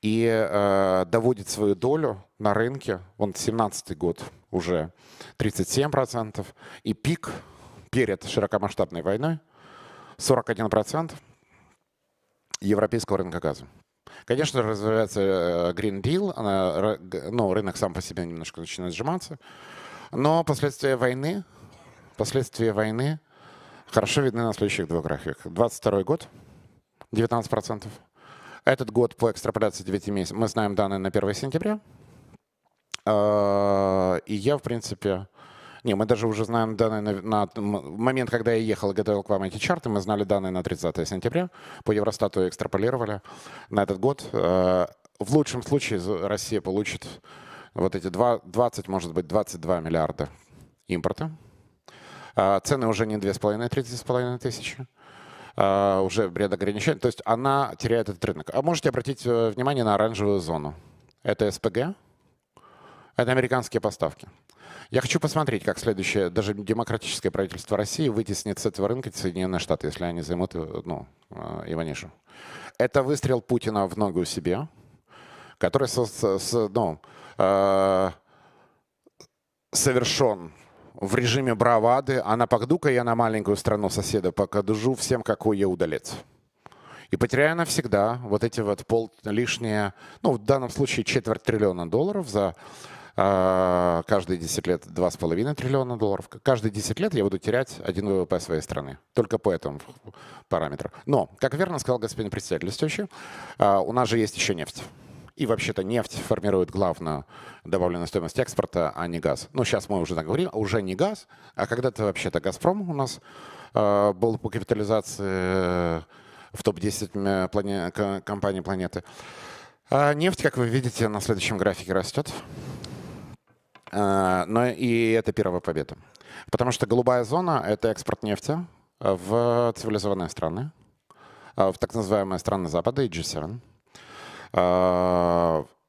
Speaker 6: и э, доводит свою долю на рынке, вон 17 год уже 37%, и пик перед широкомасштабной войной 41% европейского рынка газа. Конечно, развивается э, Green Deal, она, ну, рынок сам по себе немножко начинает сжиматься, но последствия войны, последствия войны хорошо видны на следующих двух графиках. 22 год, 19%. Этот год по экстраполяции 9 месяцев, мы знаем данные на 1 сентября, а, и я, в принципе, не, мы даже уже знаем данные на, на момент, когда я ехал и готовил к вам эти чарты, мы знали данные на 30 сентября. По Евростату экстраполировали на этот год. Э, в лучшем случае Россия получит вот эти 20, может быть, 22 миллиарда импорта. Э, цены уже не 2,5-3,5 тысячи э, уже бред ограничений. То есть она теряет этот рынок. А можете обратить внимание на оранжевую зону. Это СПГ, это американские поставки. Я хочу посмотреть, как следующее, даже демократическое правительство России вытеснит с этого рынка Соединенные Штаты, если они займут э, ну, э, Иванишу. Это выстрел Путина в ногу себе, который со, с, ну, э, совершен в режиме бравады, а нападу-ка я на маленькую страну соседа, покажу всем, какой я удалец. И потеряю навсегда вот эти вот пол лишние, ну, в данном случае четверть триллиона долларов за каждые 10 лет 2,5 триллиона долларов. Каждые 10 лет я буду терять один ВВП своей страны. Только по этому параметру. Но, как верно сказал господин председатель а, у нас же есть еще нефть. И вообще-то нефть формирует главную добавленную стоимость экспорта, а не газ. Ну, сейчас мы уже так говорим, уже не газ, а когда-то вообще-то «Газпром» у нас э, был по капитализации в топ-10 плане, компаний планеты. А нефть, как вы видите, на следующем графике растет. А, но и это первая победа. Потому что голубая зона — это экспорт нефти в цивилизованные страны, в так называемые страны Запада и G7.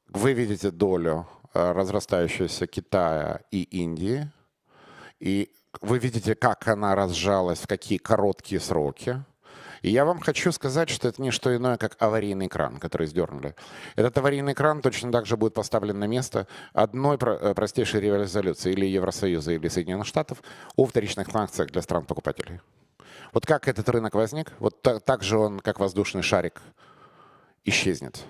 Speaker 6: Вы видите долю разрастающуюся Китая и Индии, и вы видите, как она разжалась, в какие короткие сроки. И я вам хочу сказать, что это не что иное, как аварийный кран, который сдернули. Этот аварийный кран точно так же будет поставлен на место одной э, простейшей резолюции или Евросоюза, или Соединенных Штатов о вторичных санкциях для стран-покупателей. Вот как этот рынок возник, вот так, так же он, как воздушный шарик, исчезнет.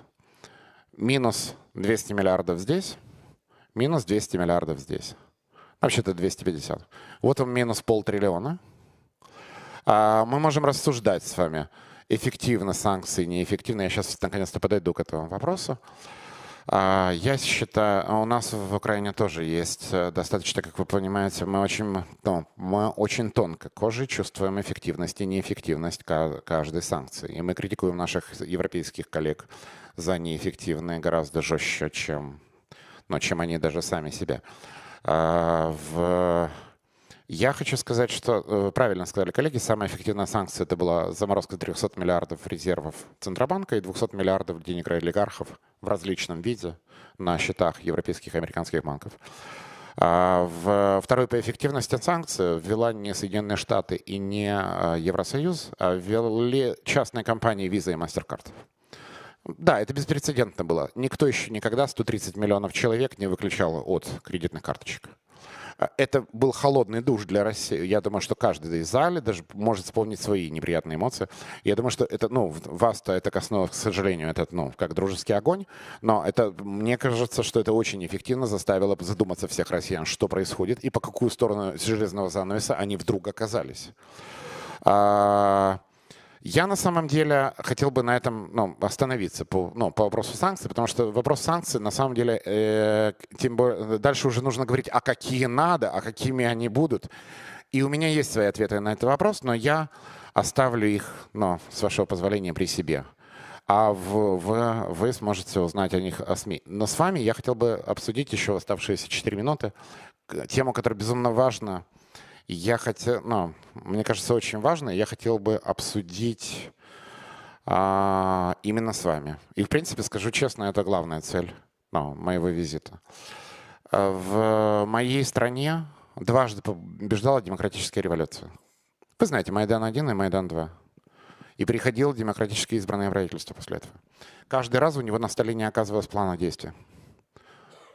Speaker 6: Минус 200 миллиардов здесь, минус 200 миллиардов здесь. Вообще-то 250. Вот он минус полтриллиона. А мы можем рассуждать с вами, эффективно санкции, неэффективно. Я сейчас наконец-то подойду к этому вопросу. А, я считаю, а у нас в Украине тоже есть э, достаточно, как вы понимаете, мы очень, ну, мы очень тонко кожей чувствуем эффективность и неэффективность каждой санкции. И мы критикуем наших европейских коллег за неэффективные гораздо жестче, чем, ну, чем они даже сами себя. А, в... Я хочу сказать, что, э, правильно сказали коллеги, самая эффективная санкция это была заморозка 300 миллиардов резервов Центробанка и 200 миллиардов денег олигархов в различном виде на счетах европейских и американских банков. А в второй по эффективности санкции ввела не Соединенные Штаты и не а, Евросоюз, а ввели частные компании Visa и MasterCard. Да, это беспрецедентно было. Никто еще никогда 130 миллионов человек не выключал от кредитных карточек. А, это был холодный душ для России. Я думаю, что каждый из зале даже может вспомнить свои неприятные эмоции. Я думаю, что это, ну, вас-то это коснулось, к сожалению, это, ну, как дружеский огонь. Но это, мне кажется, что это очень эффективно заставило задуматься всех россиян, что происходит и по какую сторону железного занавеса они вдруг оказались. А, я на самом деле хотел бы на этом ну, остановиться по, ну, по вопросу санкций, потому что вопрос санкций на самом деле, э, тем более, дальше уже нужно говорить, а какие надо, а какими они будут. И у меня есть свои ответы на этот вопрос, но я оставлю их, ну, с вашего позволения, при себе. А в, в, вы сможете узнать о них о СМИ. Но с вами я хотел бы обсудить еще оставшиеся 4 минуты тему, которая безумно важна я хотел, ну, мне кажется, очень важно, я хотел бы обсудить а, именно с вами. И, в принципе, скажу честно, это главная цель ну, моего визита. В моей стране дважды побеждала демократическая революция. Вы знаете, Майдан-1 и Майдан-2. И приходило демократически избранное правительство после этого. Каждый раз у него на столе не оказывалось плана действия.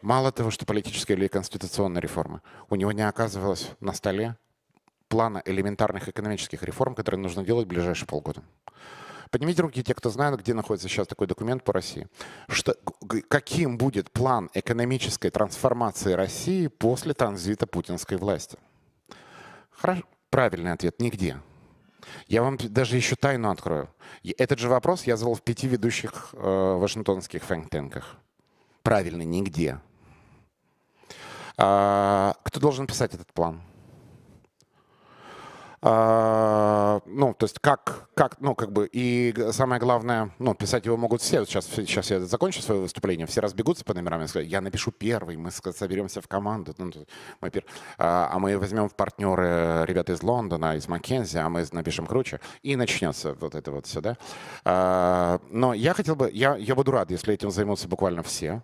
Speaker 6: Мало того, что политическая или конституционная реформа, у него не оказывалось на столе плана элементарных экономических реформ, которые нужно делать в ближайшие полгода. Поднимите руки те, кто знает, где находится сейчас такой документ по России. Что, каким будет план экономической трансформации России после транзита путинской власти? Хорошо. Правильный ответ – нигде. Я вам даже еще тайну открою. Этот же вопрос я задал в пяти ведущих э, вашингтонских фэнк-тенках. Правильный – нигде. А, кто должен писать этот план? А, ну, то есть как, как, ну, как бы, и самое главное, ну, писать его могут все. Сейчас, сейчас я закончу свое выступление, все разбегутся по номерам и скажут, я напишу первый, мы соберемся в команду. Ну, мы пер... а, а мы возьмем в партнеры ребят из Лондона, из Маккензи, а мы напишем круче. И начнется вот это вот все, да. А, но я хотел бы, я, я буду рад, если этим займутся буквально все,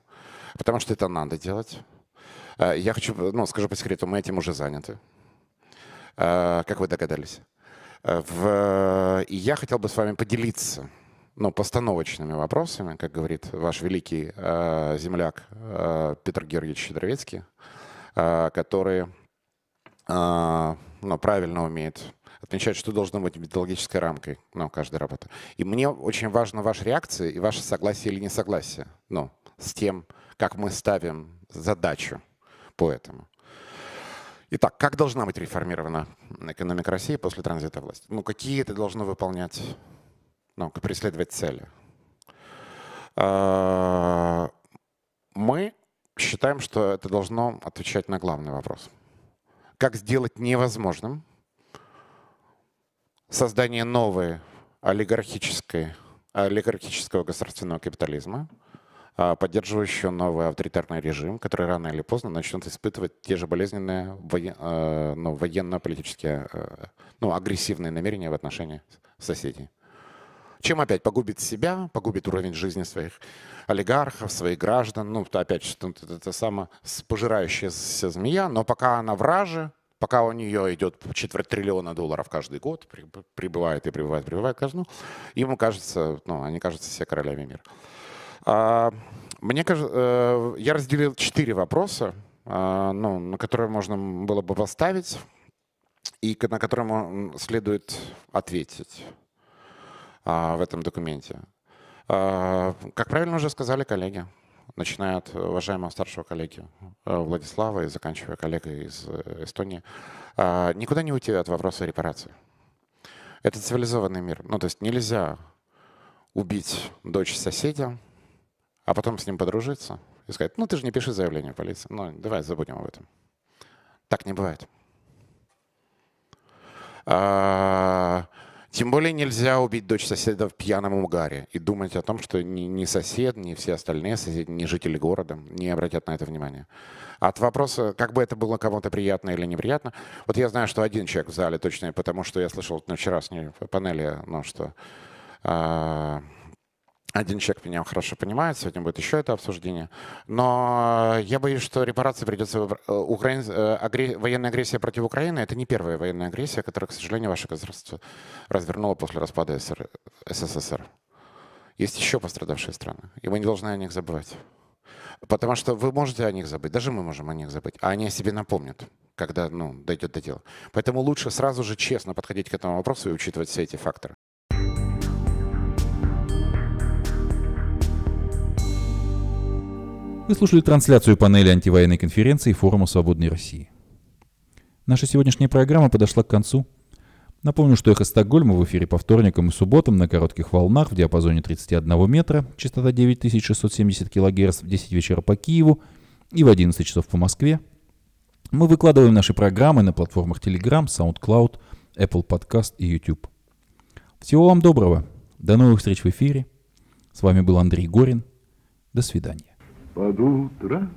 Speaker 6: потому что это надо делать. Я хочу, ну, скажу по секрету, мы этим уже заняты. Э, как вы догадались. Э, в... И я хотел бы с вами поделиться ну, постановочными вопросами, как говорит ваш великий э, земляк э, Петр Георгиевич Щедровецкий, э, который э, ну, правильно умеет отмечать, что должно быть методологической рамкой ну, каждой работы. И мне очень важна ваша реакция и ваше согласие или несогласие ну, с тем, как мы ставим задачу по этому. Итак, как должна быть реформирована экономика России после транзита власти? Ну, какие это должно выполнять, ну, преследовать цели? А, мы считаем, что это должно отвечать на главный вопрос. Как сделать невозможным создание новой олигархической, олигархического государственного капитализма, поддерживающую новый авторитарный режим, который рано или поздно начнет испытывать те же болезненные э, ну, военно-политические, э, ну, агрессивные намерения в отношении соседей. Чем опять погубит себя, погубит уровень жизни своих олигархов, своих граждан. Ну, опять же, это, самая пожирающаяся змея, но пока она враже, пока у нее идет четверть триллиона долларов каждый год, прибывает и прибывает, прибывает казну, ему кажется, ну, они кажутся все королями мира. А, мне кажется, э, я разделил четыре вопроса, а, ну, на которые можно было бы поставить и на которые следует ответить а, в этом документе. Как правильно уже сказали коллеги, начиная от уважаемого старшего коллеги э, Владислава и заканчивая коллегой из э, Эстонии, никуда не уйти от вопроса репарации. Это цивилизованный мир. Ну, то есть нельзя убить дочь соседа, а потом с ним подружиться и сказать, ну, ты же не пиши заявление в полицию. Ну, давай забудем об этом. Так не бывает. А, тем более нельзя убить дочь соседа в пьяном угаре и думать о том, что ни, ни сосед, ни все остальные соседи, ни жители города не обратят на это внимание. От вопроса, как бы это было кому-то приятно или неприятно, вот я знаю, что один человек в зале точно, потому что я слышал на вчерашней панели, ну, что э, один человек меня хорошо понимает, сегодня будет еще это обсуждение. Но я боюсь, что репарации придется... Э, Украин... Э, агре... Военная агрессия против Украины — это не первая военная агрессия, которая, к сожалению, ваше государство развернуло после распада СССР. СССР. Есть еще пострадавшие страны, и мы не должны о них забывать. Потому что вы можете о них забыть, даже мы можем о них забыть, а они о себе напомнят, когда ну, дойдет до дела. Поэтому лучше сразу же честно подходить к этому вопросу и учитывать все эти факторы.
Speaker 1: Вы слушали трансляцию панели антивоенной конференции Форума Свободной России. Наша сегодняшняя программа подошла к концу. Напомню, что «Эхо Стокгольма» в эфире по вторникам и субботам на коротких волнах в диапазоне 31 метра, частота 9670 кГц в 10 вечера по Киеву и в 11 часов по Москве. Мы выкладываем наши программы на платформах Telegram, SoundCloud, Apple Podcast и YouTube. Всего вам доброго. До новых встреч в эфире. С вами был Андрей Горин. До свидания
Speaker 7: под утро,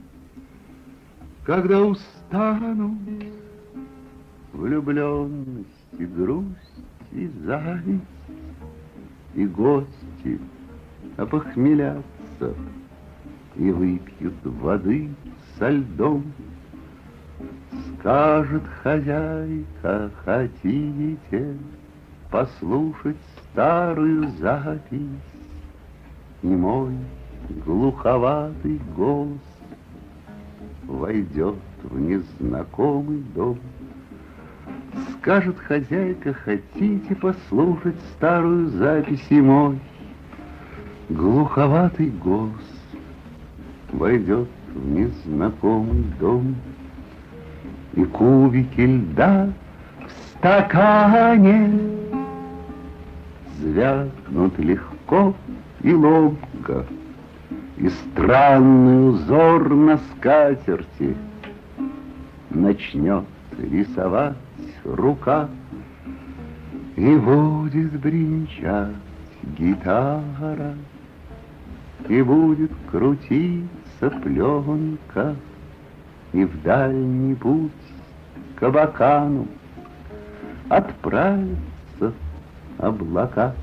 Speaker 7: когда устану влюбленность и грусть и зависть, и гости опохмелятся и выпьют воды со льдом. Скажет хозяйка, хотите послушать старую запись, и мой глуховатый голос Войдет в незнакомый дом. Скажет хозяйка, хотите послушать старую запись мой Глуховатый голос войдет в незнакомый дом. И кубики льда в стакане Звякнут легко и ловко и странный узор на скатерти Начнет рисовать рука, И будет бренчать гитара, И будет крутиться пленка, И в дальний путь к Абакану Отправятся облака.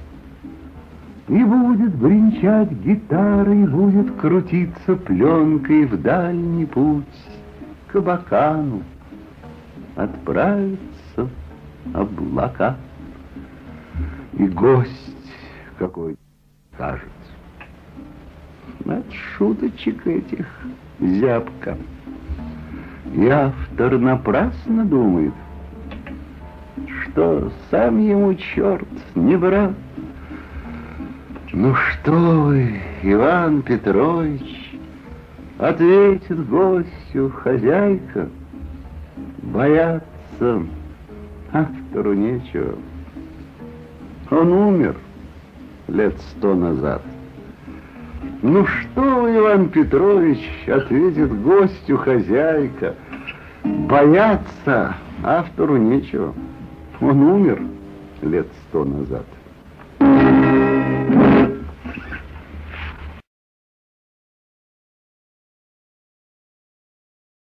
Speaker 7: И будет бренчать гитара, и будет крутиться пленкой в дальний путь к Абакану. Отправится облака. И гость какой кажется. От шуточек этих зябка. И автор напрасно думает, что сам ему черт не брат, ну что вы, Иван Петрович, Ответит гостю хозяйка, Бояться автору нечего. Он умер лет сто назад. Ну что вы, Иван Петрович, ответит гостю хозяйка, Бояться автору нечего. Он умер лет сто назад.